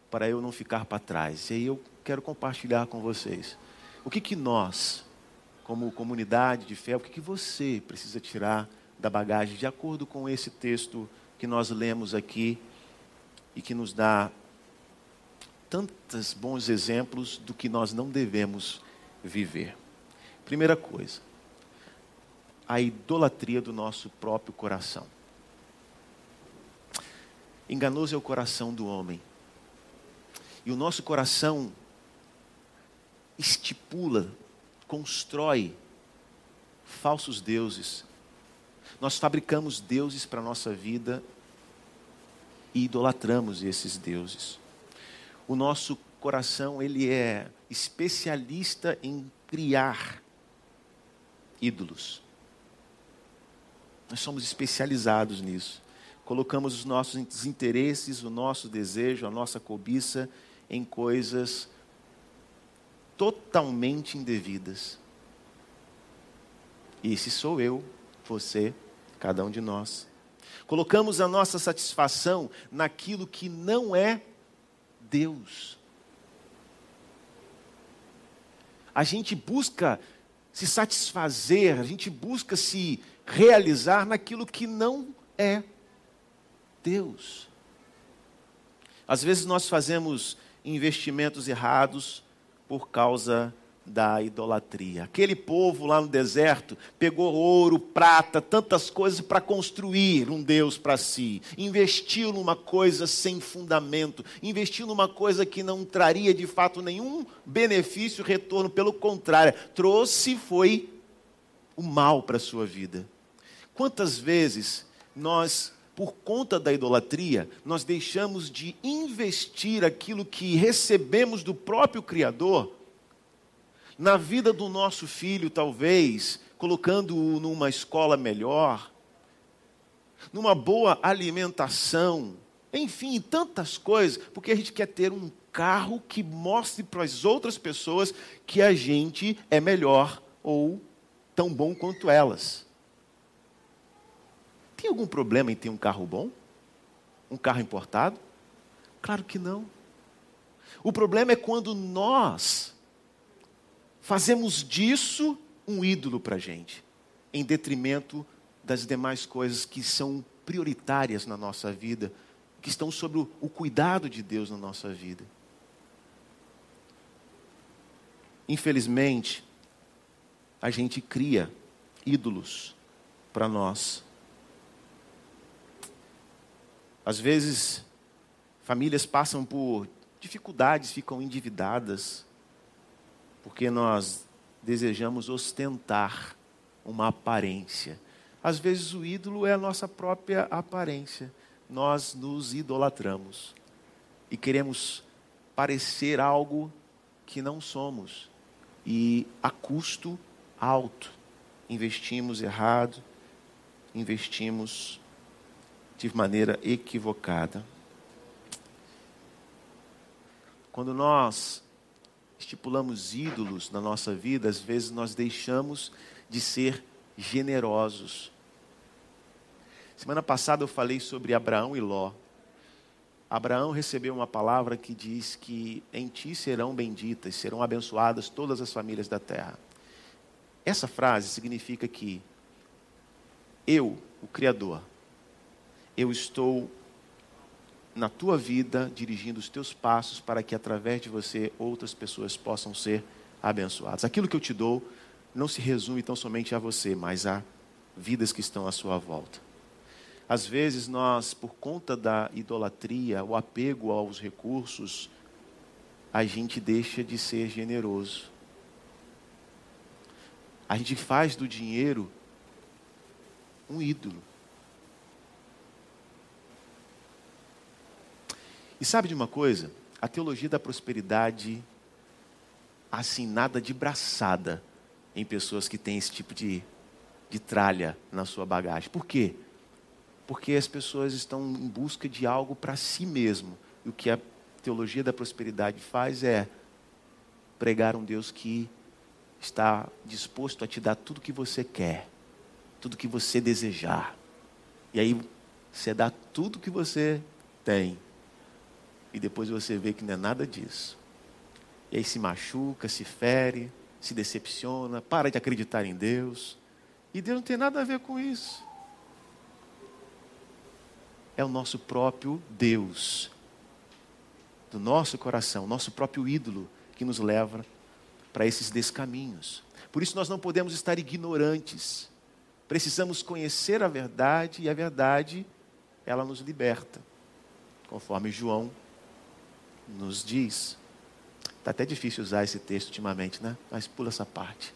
para eu não ficar para trás? E aí eu quero compartilhar com vocês. O que, que nós, como comunidade de fé, o que, que você precisa tirar da bagagem de acordo com esse texto que nós lemos aqui e que nos dá tantos bons exemplos do que nós não devemos viver. Primeira coisa, a idolatria do nosso próprio coração. Enganoso é o coração do homem. E o nosso coração estipula, constrói falsos deuses. Nós fabricamos deuses para a nossa vida e idolatramos esses deuses. O nosso coração, ele é especialista em criar ídolos. Nós somos especializados nisso. Colocamos os nossos interesses, o nosso desejo, a nossa cobiça em coisas totalmente indevidas. E esse sou eu, você, cada um de nós. Colocamos a nossa satisfação naquilo que não é Deus. A gente busca se satisfazer, a gente busca se realizar naquilo que não é Deus. Às vezes nós fazemos investimentos errados por causa da idolatria. Aquele povo lá no deserto pegou ouro, prata, tantas coisas para construir um Deus para si. Investiu numa coisa sem fundamento, investiu numa coisa que não traria de fato nenhum benefício, retorno, pelo contrário, trouxe foi o mal para a sua vida. Quantas vezes nós por conta da idolatria, nós deixamos de investir aquilo que recebemos do próprio Criador na vida do nosso filho, talvez, colocando-o numa escola melhor, numa boa alimentação, enfim, tantas coisas, porque a gente quer ter um carro que mostre para as outras pessoas que a gente é melhor ou tão bom quanto elas. Tem algum problema em ter um carro bom? Um carro importado? Claro que não. O problema é quando nós fazemos disso um ídolo para a gente, em detrimento das demais coisas que são prioritárias na nossa vida, que estão sob o, o cuidado de Deus na nossa vida. Infelizmente, a gente cria ídolos para nós. Às vezes, famílias passam por dificuldades, ficam endividadas, porque nós desejamos ostentar uma aparência. Às vezes, o ídolo é a nossa própria aparência. Nós nos idolatramos e queremos parecer algo que não somos e a custo alto. Investimos errado, investimos de maneira equivocada. Quando nós estipulamos ídolos na nossa vida, às vezes nós deixamos de ser generosos. Semana passada eu falei sobre Abraão e Ló. Abraão recebeu uma palavra que diz que em ti serão benditas, serão abençoadas todas as famílias da terra. Essa frase significa que eu, o Criador, eu estou na tua vida dirigindo os teus passos para que através de você outras pessoas possam ser abençoadas. Aquilo que eu te dou não se resume tão somente a você, mas a vidas que estão à sua volta. Às vezes nós, por conta da idolatria, o apego aos recursos, a gente deixa de ser generoso. A gente faz do dinheiro um ídolo. E sabe de uma coisa? A teologia da prosperidade, assim, nada de braçada em pessoas que têm esse tipo de, de tralha na sua bagagem. Por quê? porque as pessoas estão em busca de algo para si mesmo. E o que a teologia da prosperidade faz é pregar um Deus que está disposto a te dar tudo que você quer, tudo que você desejar. E aí você dá tudo que você tem. E depois você vê que não é nada disso. E aí se machuca, se fere, se decepciona, para de acreditar em Deus. E Deus não tem nada a ver com isso é o nosso próprio Deus, do nosso coração, nosso próprio ídolo, que nos leva para esses descaminhos. Por isso nós não podemos estar ignorantes. Precisamos conhecer a verdade e a verdade, ela nos liberta, conforme João nos diz. Está até difícil usar esse texto ultimamente, né? Mas pula essa parte.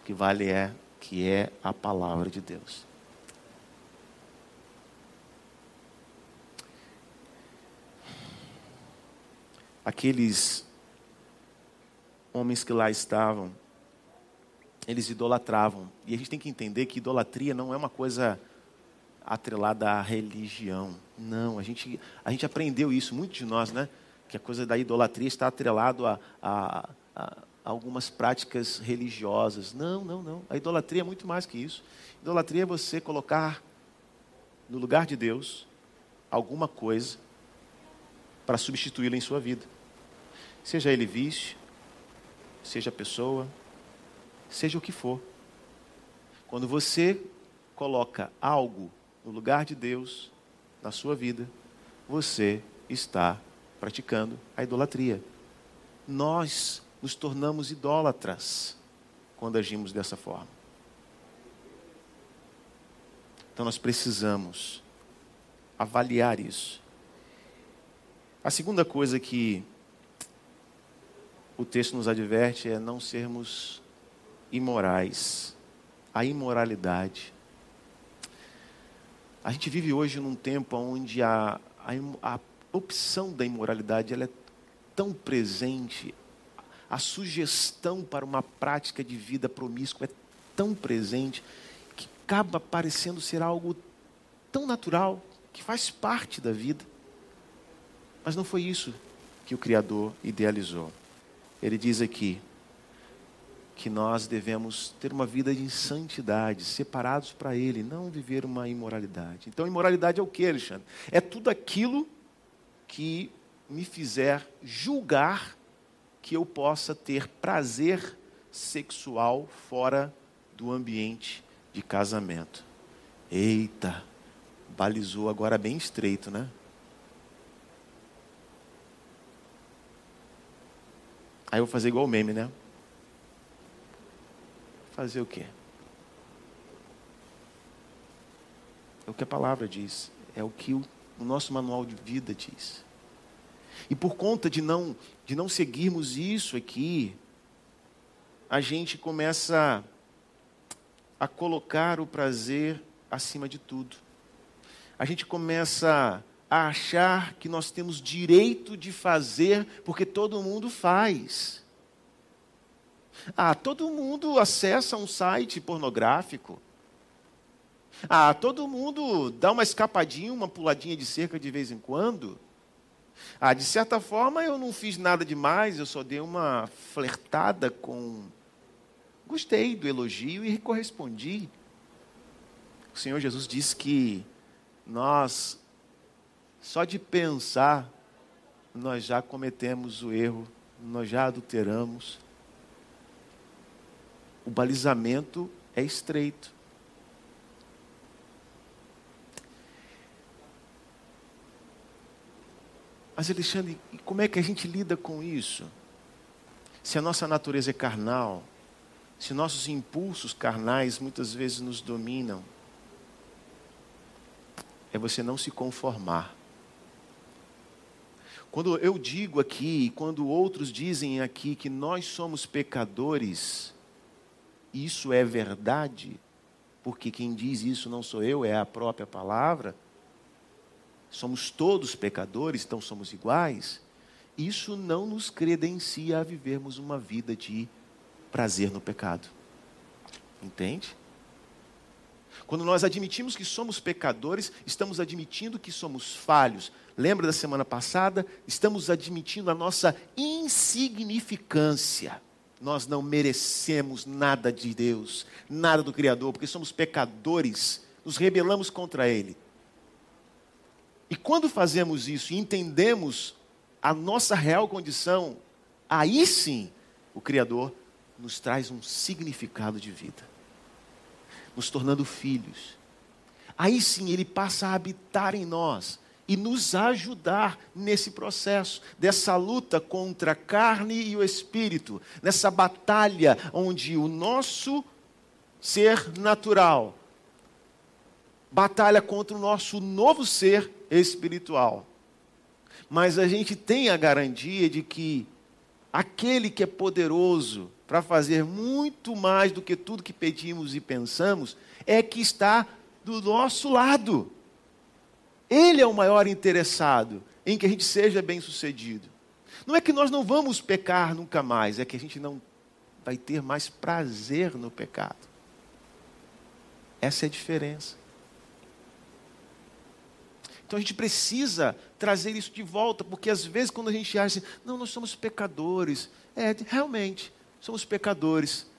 O que vale é que é a palavra de Deus. aqueles homens que lá estavam, eles idolatravam. E a gente tem que entender que idolatria não é uma coisa atrelada à religião. Não, a gente, a gente aprendeu isso, muitos de nós, né? Que a coisa da idolatria está atrelado a, a, a algumas práticas religiosas. Não, não, não. A idolatria é muito mais que isso. Idolatria é você colocar no lugar de Deus alguma coisa para substituí-lo em sua vida. Seja ele vício, seja pessoa, seja o que for. Quando você coloca algo no lugar de Deus na sua vida, você está praticando a idolatria. Nós nos tornamos idólatras quando agimos dessa forma. Então nós precisamos avaliar isso. A segunda coisa que o texto nos adverte é não sermos imorais. A imoralidade. A gente vive hoje num tempo onde a, a, a opção da imoralidade ela é tão presente, a sugestão para uma prática de vida promíscua é tão presente, que acaba parecendo ser algo tão natural, que faz parte da vida. Mas não foi isso que o Criador idealizou. Ele diz aqui que nós devemos ter uma vida de santidade, separados para Ele, não viver uma imoralidade. Então, imoralidade é o que, Alexandre? É tudo aquilo que me fizer julgar que eu possa ter prazer sexual fora do ambiente de casamento. Eita, balizou agora bem estreito, né? Aí eu vou fazer igual o meme, né? Fazer o quê? É o que a palavra diz, é o que o o nosso manual de vida diz. E por conta de não, de não seguirmos isso aqui, a gente começa a colocar o prazer acima de tudo. A gente começa a achar que nós temos direito de fazer porque todo mundo faz. Ah, todo mundo acessa um site pornográfico. Ah, todo mundo dá uma escapadinha, uma puladinha de cerca de vez em quando. Ah, de certa forma eu não fiz nada demais, eu só dei uma flertada com. Gostei do elogio e correspondi. O Senhor Jesus disse que nós só de pensar, nós já cometemos o erro, nós já adulteramos. O balizamento é estreito. Mas, Alexandre, como é que a gente lida com isso? Se a nossa natureza é carnal, se nossos impulsos carnais muitas vezes nos dominam, é você não se conformar. Quando eu digo aqui, quando outros dizem aqui que nós somos pecadores, isso é verdade, porque quem diz isso não sou eu, é a própria palavra. Somos todos pecadores, então somos iguais. Isso não nos credencia a vivermos uma vida de prazer no pecado. Entende? Quando nós admitimos que somos pecadores, estamos admitindo que somos falhos. Lembra da semana passada? Estamos admitindo a nossa insignificância. Nós não merecemos nada de Deus, nada do Criador, porque somos pecadores, nos rebelamos contra Ele. E quando fazemos isso e entendemos a nossa real condição, aí sim o Criador nos traz um significado de vida nos tornando filhos. Aí sim ele passa a habitar em nós e nos ajudar nesse processo, dessa luta contra a carne e o espírito, nessa batalha onde o nosso ser natural batalha contra o nosso novo ser espiritual. Mas a gente tem a garantia de que aquele que é poderoso para fazer muito mais do que tudo que pedimos e pensamos, é que está do nosso lado. Ele é o maior interessado em que a gente seja bem-sucedido. Não é que nós não vamos pecar nunca mais, é que a gente não vai ter mais prazer no pecado. Essa é a diferença. Então a gente precisa trazer isso de volta, porque às vezes quando a gente acha assim, não, nós somos pecadores, é, realmente, somos pecadores.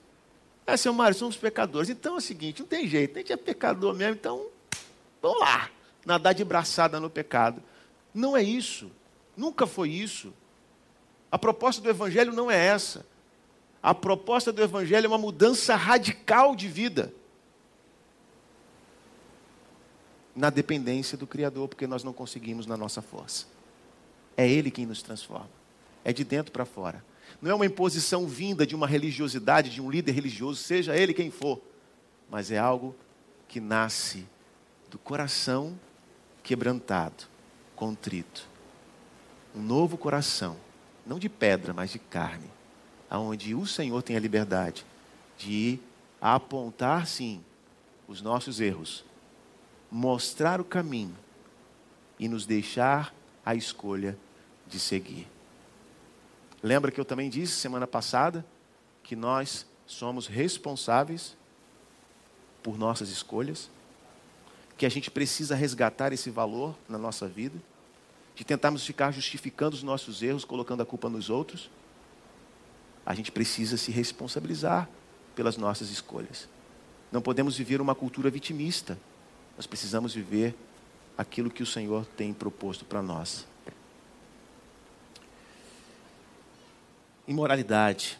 É, seu Mário, somos pecadores. Então é o seguinte, não tem jeito, a gente é pecador mesmo, então vamos lá, nadar de braçada no pecado. Não é isso, nunca foi isso. A proposta do Evangelho não é essa. A proposta do Evangelho é uma mudança radical de vida. Na dependência do Criador, porque nós não conseguimos na nossa força. É Ele quem nos transforma. É de dentro para fora não é uma imposição vinda de uma religiosidade, de um líder religioso, seja ele quem for, mas é algo que nasce do coração quebrantado, contrito. Um novo coração, não de pedra, mas de carne, aonde o Senhor tem a liberdade de apontar sim os nossos erros, mostrar o caminho e nos deixar a escolha de seguir. Lembra que eu também disse semana passada que nós somos responsáveis por nossas escolhas, que a gente precisa resgatar esse valor na nossa vida, de tentarmos ficar justificando os nossos erros, colocando a culpa nos outros. A gente precisa se responsabilizar pelas nossas escolhas. Não podemos viver uma cultura vitimista. Nós precisamos viver aquilo que o Senhor tem proposto para nós. imoralidade.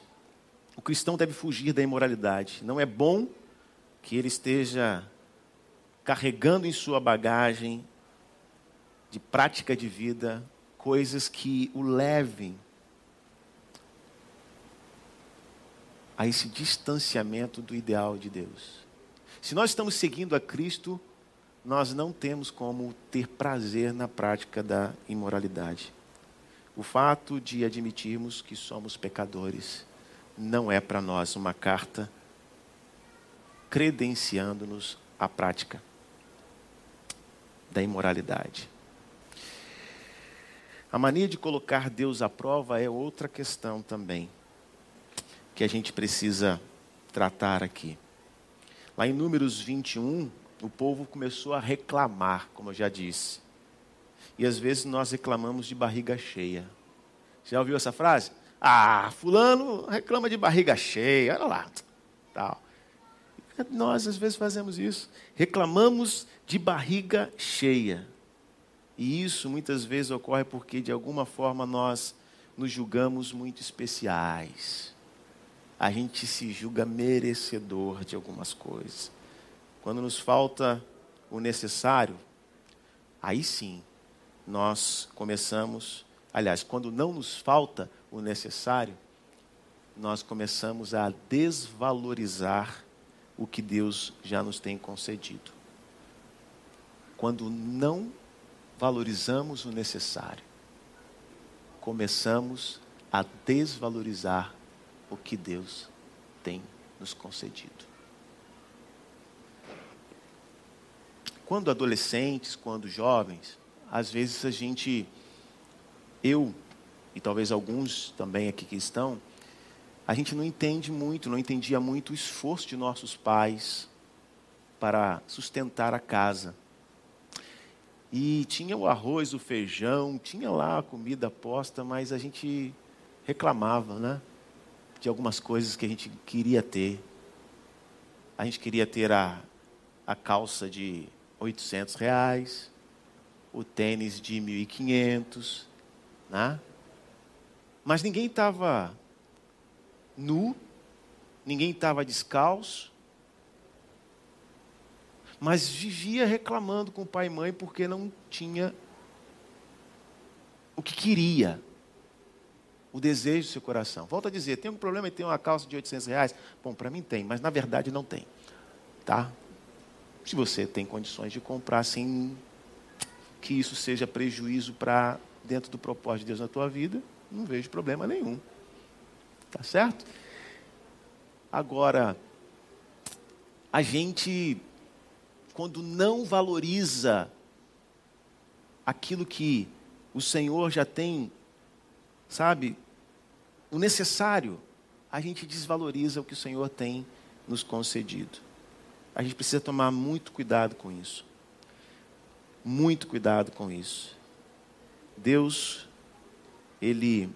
O cristão deve fugir da imoralidade. Não é bom que ele esteja carregando em sua bagagem de prática de vida coisas que o levem a esse distanciamento do ideal de Deus. Se nós estamos seguindo a Cristo, nós não temos como ter prazer na prática da imoralidade. O fato de admitirmos que somos pecadores não é para nós uma carta credenciando-nos à prática da imoralidade. A mania de colocar Deus à prova é outra questão também, que a gente precisa tratar aqui. Lá em Números 21, o povo começou a reclamar, como eu já disse. E às vezes nós reclamamos de barriga cheia. Já ouviu essa frase? Ah, fulano reclama de barriga cheia, olha lá. Tal. Nós às vezes fazemos isso. Reclamamos de barriga cheia. E isso muitas vezes ocorre porque, de alguma forma, nós nos julgamos muito especiais. A gente se julga merecedor de algumas coisas. Quando nos falta o necessário, aí sim nós começamos, aliás, quando não nos falta o necessário, nós começamos a desvalorizar o que Deus já nos tem concedido. Quando não valorizamos o necessário, começamos a desvalorizar o que Deus tem nos concedido. Quando adolescentes, quando jovens, às vezes a gente, eu e talvez alguns também aqui que estão, a gente não entende muito, não entendia muito o esforço de nossos pais para sustentar a casa. E tinha o arroz, o feijão, tinha lá a comida posta, mas a gente reclamava, né? De algumas coisas que a gente queria ter. A gente queria ter a, a calça de 800 reais, o tênis de 1.500, né? Mas ninguém estava nu, ninguém estava descalço, mas vivia reclamando com o pai e mãe porque não tinha o que queria, o desejo do seu coração. Volto a dizer, tem um problema em ter uma calça de 800 reais? Bom, para mim tem, mas na verdade não tem. Tá? Se você tem condições de comprar sem que isso seja prejuízo para dentro do propósito de Deus na tua vida, não vejo problema nenhum. Tá certo? Agora, a gente quando não valoriza aquilo que o Senhor já tem, sabe, o necessário, a gente desvaloriza o que o Senhor tem nos concedido. A gente precisa tomar muito cuidado com isso. Muito cuidado com isso. Deus, Ele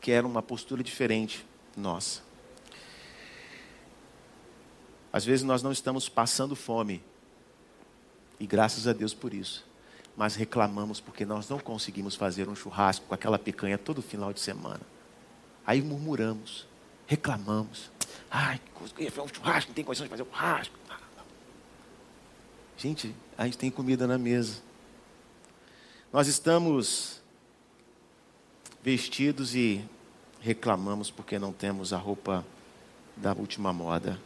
quer uma postura diferente nossa. Às vezes nós não estamos passando fome, e graças a Deus por isso. Mas reclamamos porque nós não conseguimos fazer um churrasco com aquela picanha todo final de semana. Aí murmuramos, reclamamos. Ai, que fazer um churrasco, não tem condições de fazer um churrasco. Gente, a gente tem comida na mesa. Nós estamos vestidos e reclamamos porque não temos a roupa da última moda.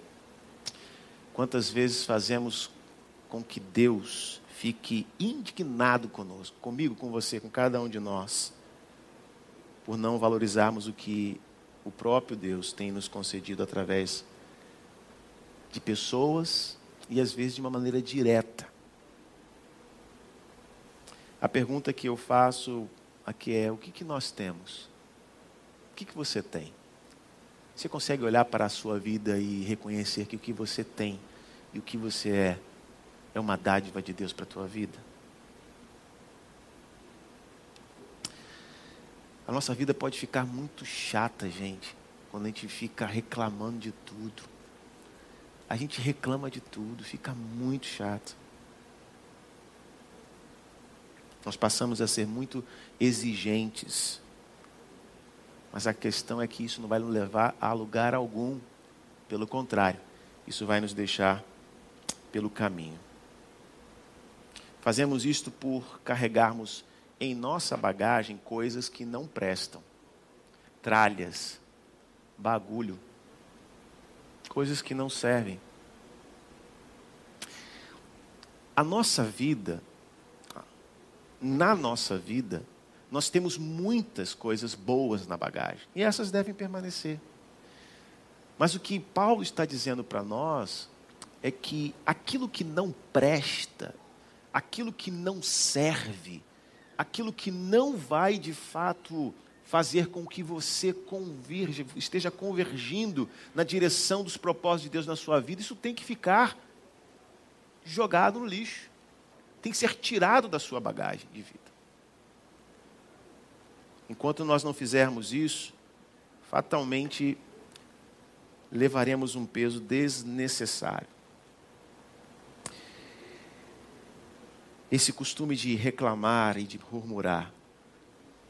Quantas vezes fazemos com que Deus fique indignado conosco, comigo, com você, com cada um de nós, por não valorizarmos o que o próprio Deus tem nos concedido através de pessoas e às vezes de uma maneira direta. A pergunta que eu faço aqui é: o que, que nós temos? O que, que você tem? Você consegue olhar para a sua vida e reconhecer que o que você tem e o que você é é uma dádiva de Deus para a tua vida? A nossa vida pode ficar muito chata, gente, quando a gente fica reclamando de tudo. A gente reclama de tudo, fica muito chato. Nós passamos a ser muito exigentes. Mas a questão é que isso não vai nos levar a lugar algum. Pelo contrário, isso vai nos deixar pelo caminho. Fazemos isto por carregarmos em nossa bagagem coisas que não prestam, tralhas, bagulho. Coisas que não servem. A nossa vida, na nossa vida, nós temos muitas coisas boas na bagagem e essas devem permanecer. Mas o que Paulo está dizendo para nós é que aquilo que não presta, aquilo que não serve, aquilo que não vai de fato fazer com que você esteja convergindo na direção dos propósitos de Deus na sua vida, isso tem que ficar jogado no lixo. Tem que ser tirado da sua bagagem de vida. Enquanto nós não fizermos isso, fatalmente levaremos um peso desnecessário. Esse costume de reclamar e de murmurar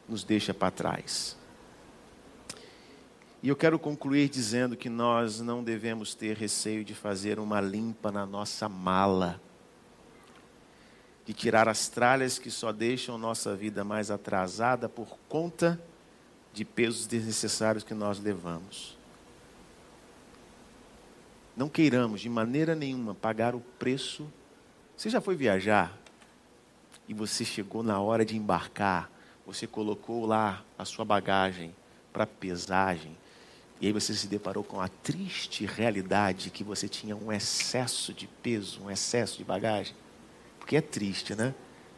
nos deixa para trás. E eu quero concluir dizendo que nós não devemos ter receio de fazer uma limpa na nossa mala, de tirar as tralhas que só deixam nossa vida mais atrasada por conta de pesos desnecessários que nós levamos. Não queiramos de maneira nenhuma pagar o preço. Você já foi viajar e você chegou na hora de embarcar você colocou lá a sua bagagem para pesagem, e aí você se deparou com a triste realidade que você tinha um excesso de peso, um excesso de bagagem. Porque é triste, né?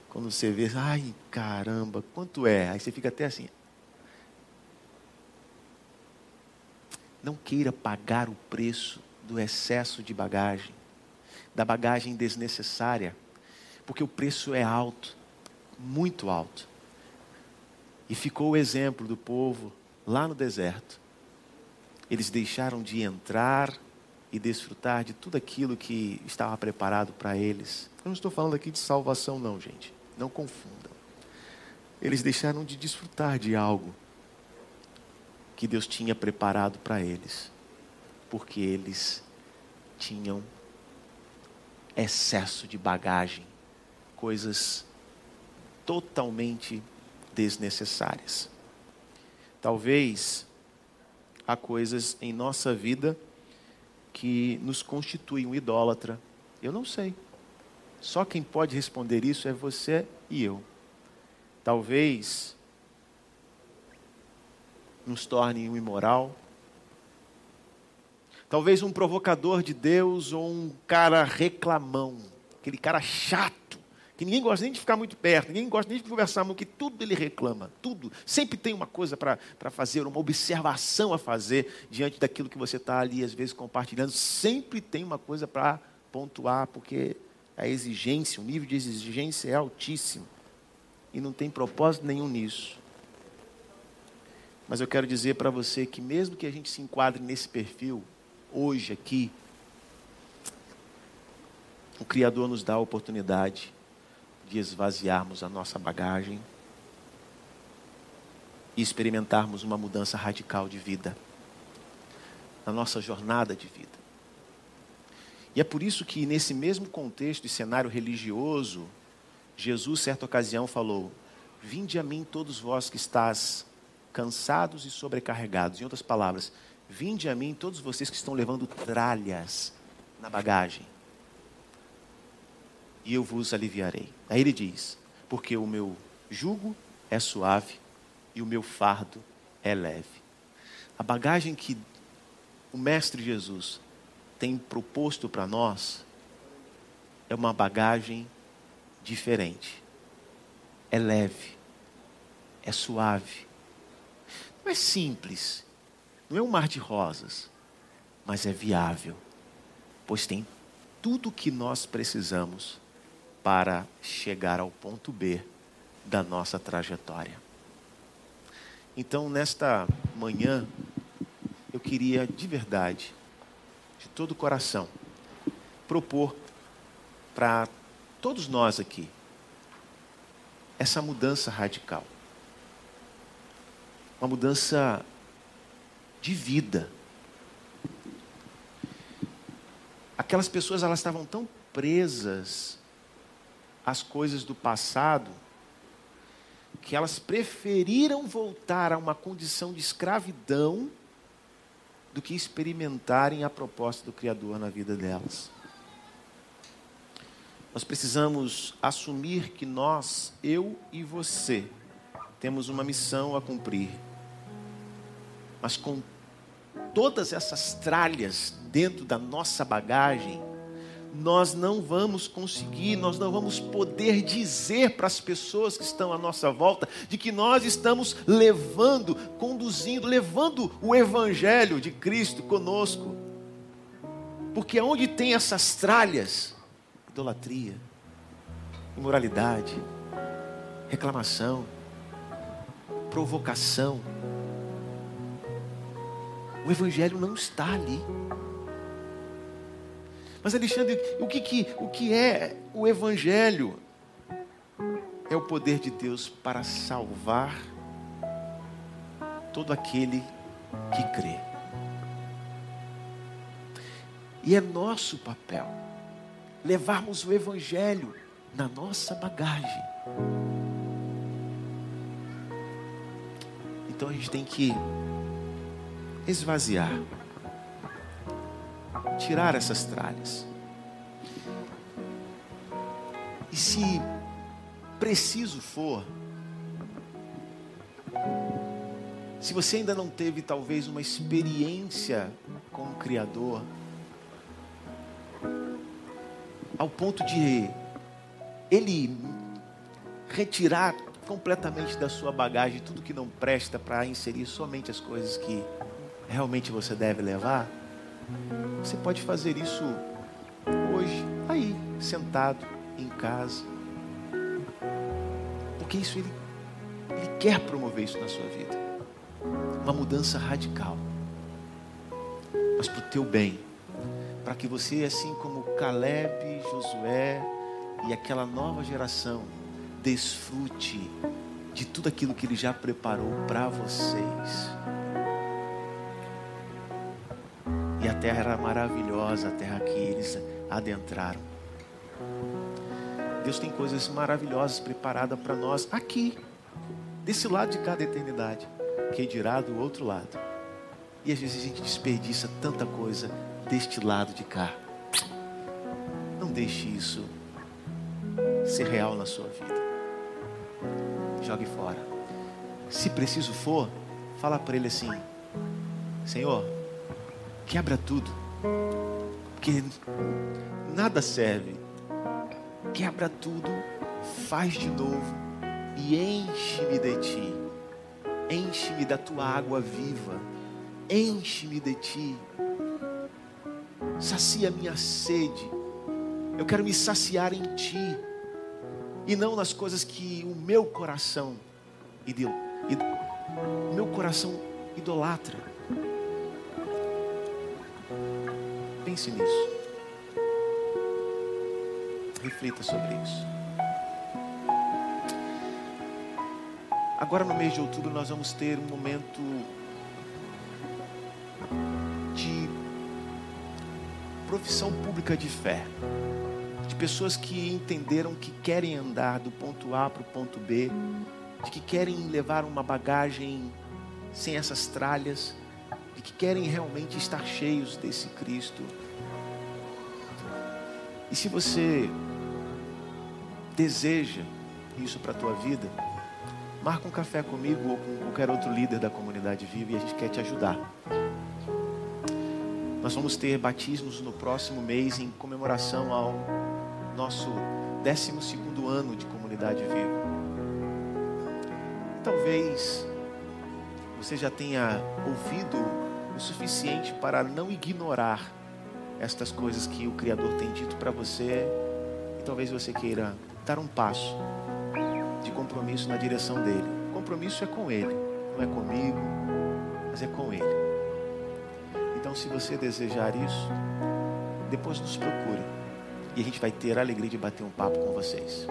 Quando você vê, ai caramba, quanto é? Aí você fica até assim. Não queira pagar o preço do excesso de bagagem, da bagagem desnecessária, porque o preço é alto, muito alto. E ficou o exemplo do povo lá no deserto. Eles deixaram de entrar e desfrutar de tudo aquilo que estava preparado para eles. Eu não estou falando aqui de salvação, não, gente. Não confundam. Eles deixaram de desfrutar de algo que Deus tinha preparado para eles, porque eles tinham excesso de bagagem, coisas totalmente desnecessárias. Talvez há coisas em nossa vida que nos constituem um idólatra. Eu não sei. Só quem pode responder isso é você e eu. Talvez nos torne um imoral. Talvez um provocador de Deus ou um cara reclamão, aquele cara chato que ninguém gosta nem de ficar muito perto, ninguém gosta nem de conversar muito, que tudo ele reclama, tudo. Sempre tem uma coisa para fazer, uma observação a fazer diante daquilo que você está ali, às vezes, compartilhando. Sempre tem uma coisa para pontuar, porque a exigência, o nível de exigência é altíssimo. E não tem propósito nenhum nisso. Mas eu quero dizer para você que, mesmo que a gente se enquadre nesse perfil, hoje aqui, o Criador nos dá a oportunidade de esvaziarmos a nossa bagagem e experimentarmos uma mudança radical de vida, na nossa jornada de vida. E é por isso que, nesse mesmo contexto e cenário religioso, Jesus, certa ocasião, falou: Vinde a mim, todos vós que estás cansados e sobrecarregados. Em outras palavras, vinde a mim, todos vocês que estão levando tralhas na bagagem e eu vos aliviarei. Aí ele diz: Porque o meu jugo é suave e o meu fardo é leve. A bagagem que o Mestre Jesus tem proposto para nós é uma bagagem diferente. É leve, é suave. Não é simples, não é um mar de rosas, mas é viável, pois tem tudo o que nós precisamos para chegar ao ponto B da nossa trajetória. Então, nesta manhã, eu queria de verdade, de todo o coração, propor para todos nós aqui essa mudança radical. Uma mudança de vida. Aquelas pessoas elas estavam tão presas as coisas do passado, que elas preferiram voltar a uma condição de escravidão do que experimentarem a proposta do Criador na vida delas. Nós precisamos assumir que nós, eu e você, temos uma missão a cumprir. Mas com todas essas tralhas dentro da nossa bagagem, nós não vamos conseguir, nós não vamos poder dizer para as pessoas que estão à nossa volta de que nós estamos levando, conduzindo, levando o Evangelho de Cristo conosco. Porque onde tem essas tralhas, idolatria, imoralidade, reclamação, provocação, o Evangelho não está ali. Mas Alexandre, o que, que, o que é o Evangelho? É o poder de Deus para salvar todo aquele que crê. E é nosso papel levarmos o Evangelho na nossa bagagem. Então a gente tem que esvaziar tirar essas tralhas. E se preciso for, se você ainda não teve talvez uma experiência com o Criador, ao ponto de Ele retirar completamente da sua bagagem tudo que não presta para inserir somente as coisas que realmente você deve levar, você pode fazer isso hoje, aí, sentado em casa. Porque isso ele, ele quer promover isso na sua vida. Uma mudança radical. Mas para o teu bem. Para que você, assim como Caleb, Josué e aquela nova geração, desfrute de tudo aquilo que ele já preparou para vocês. Terra era maravilhosa, a terra que eles adentraram. Deus tem coisas maravilhosas preparadas para nós aqui, desse lado de cada eternidade, que dirá do outro lado. E às vezes a gente desperdiça tanta coisa deste lado de cá. Não deixe isso ser real na sua vida. Jogue fora. Se preciso for, fala para ele assim: Senhor, Quebra tudo. Porque nada serve. Quebra tudo, faz de novo e enche-me de ti. Enche-me da tua água viva. Enche-me de ti. Sacia minha sede. Eu quero me saciar em ti e não nas coisas que o meu coração o meu coração idolatra. Pense nisso. Reflita sobre isso. Agora no mês de outubro nós vamos ter um momento de profissão pública de fé. De pessoas que entenderam que querem andar do ponto A para o ponto B, de que querem levar uma bagagem sem essas tralhas, e que querem realmente estar cheios desse Cristo. E se você deseja isso para a tua vida, marca um café comigo ou com qualquer outro líder da comunidade viva e a gente quer te ajudar. Nós vamos ter batismos no próximo mês em comemoração ao nosso 12 ano de comunidade viva. Talvez você já tenha ouvido o suficiente para não ignorar estas coisas que o Criador tem dito para você e talvez você queira dar um passo de compromisso na direção dele. O compromisso é com ele, não é comigo, mas é com ele. Então, se você desejar isso, depois nos procure e a gente vai ter a alegria de bater um papo com vocês.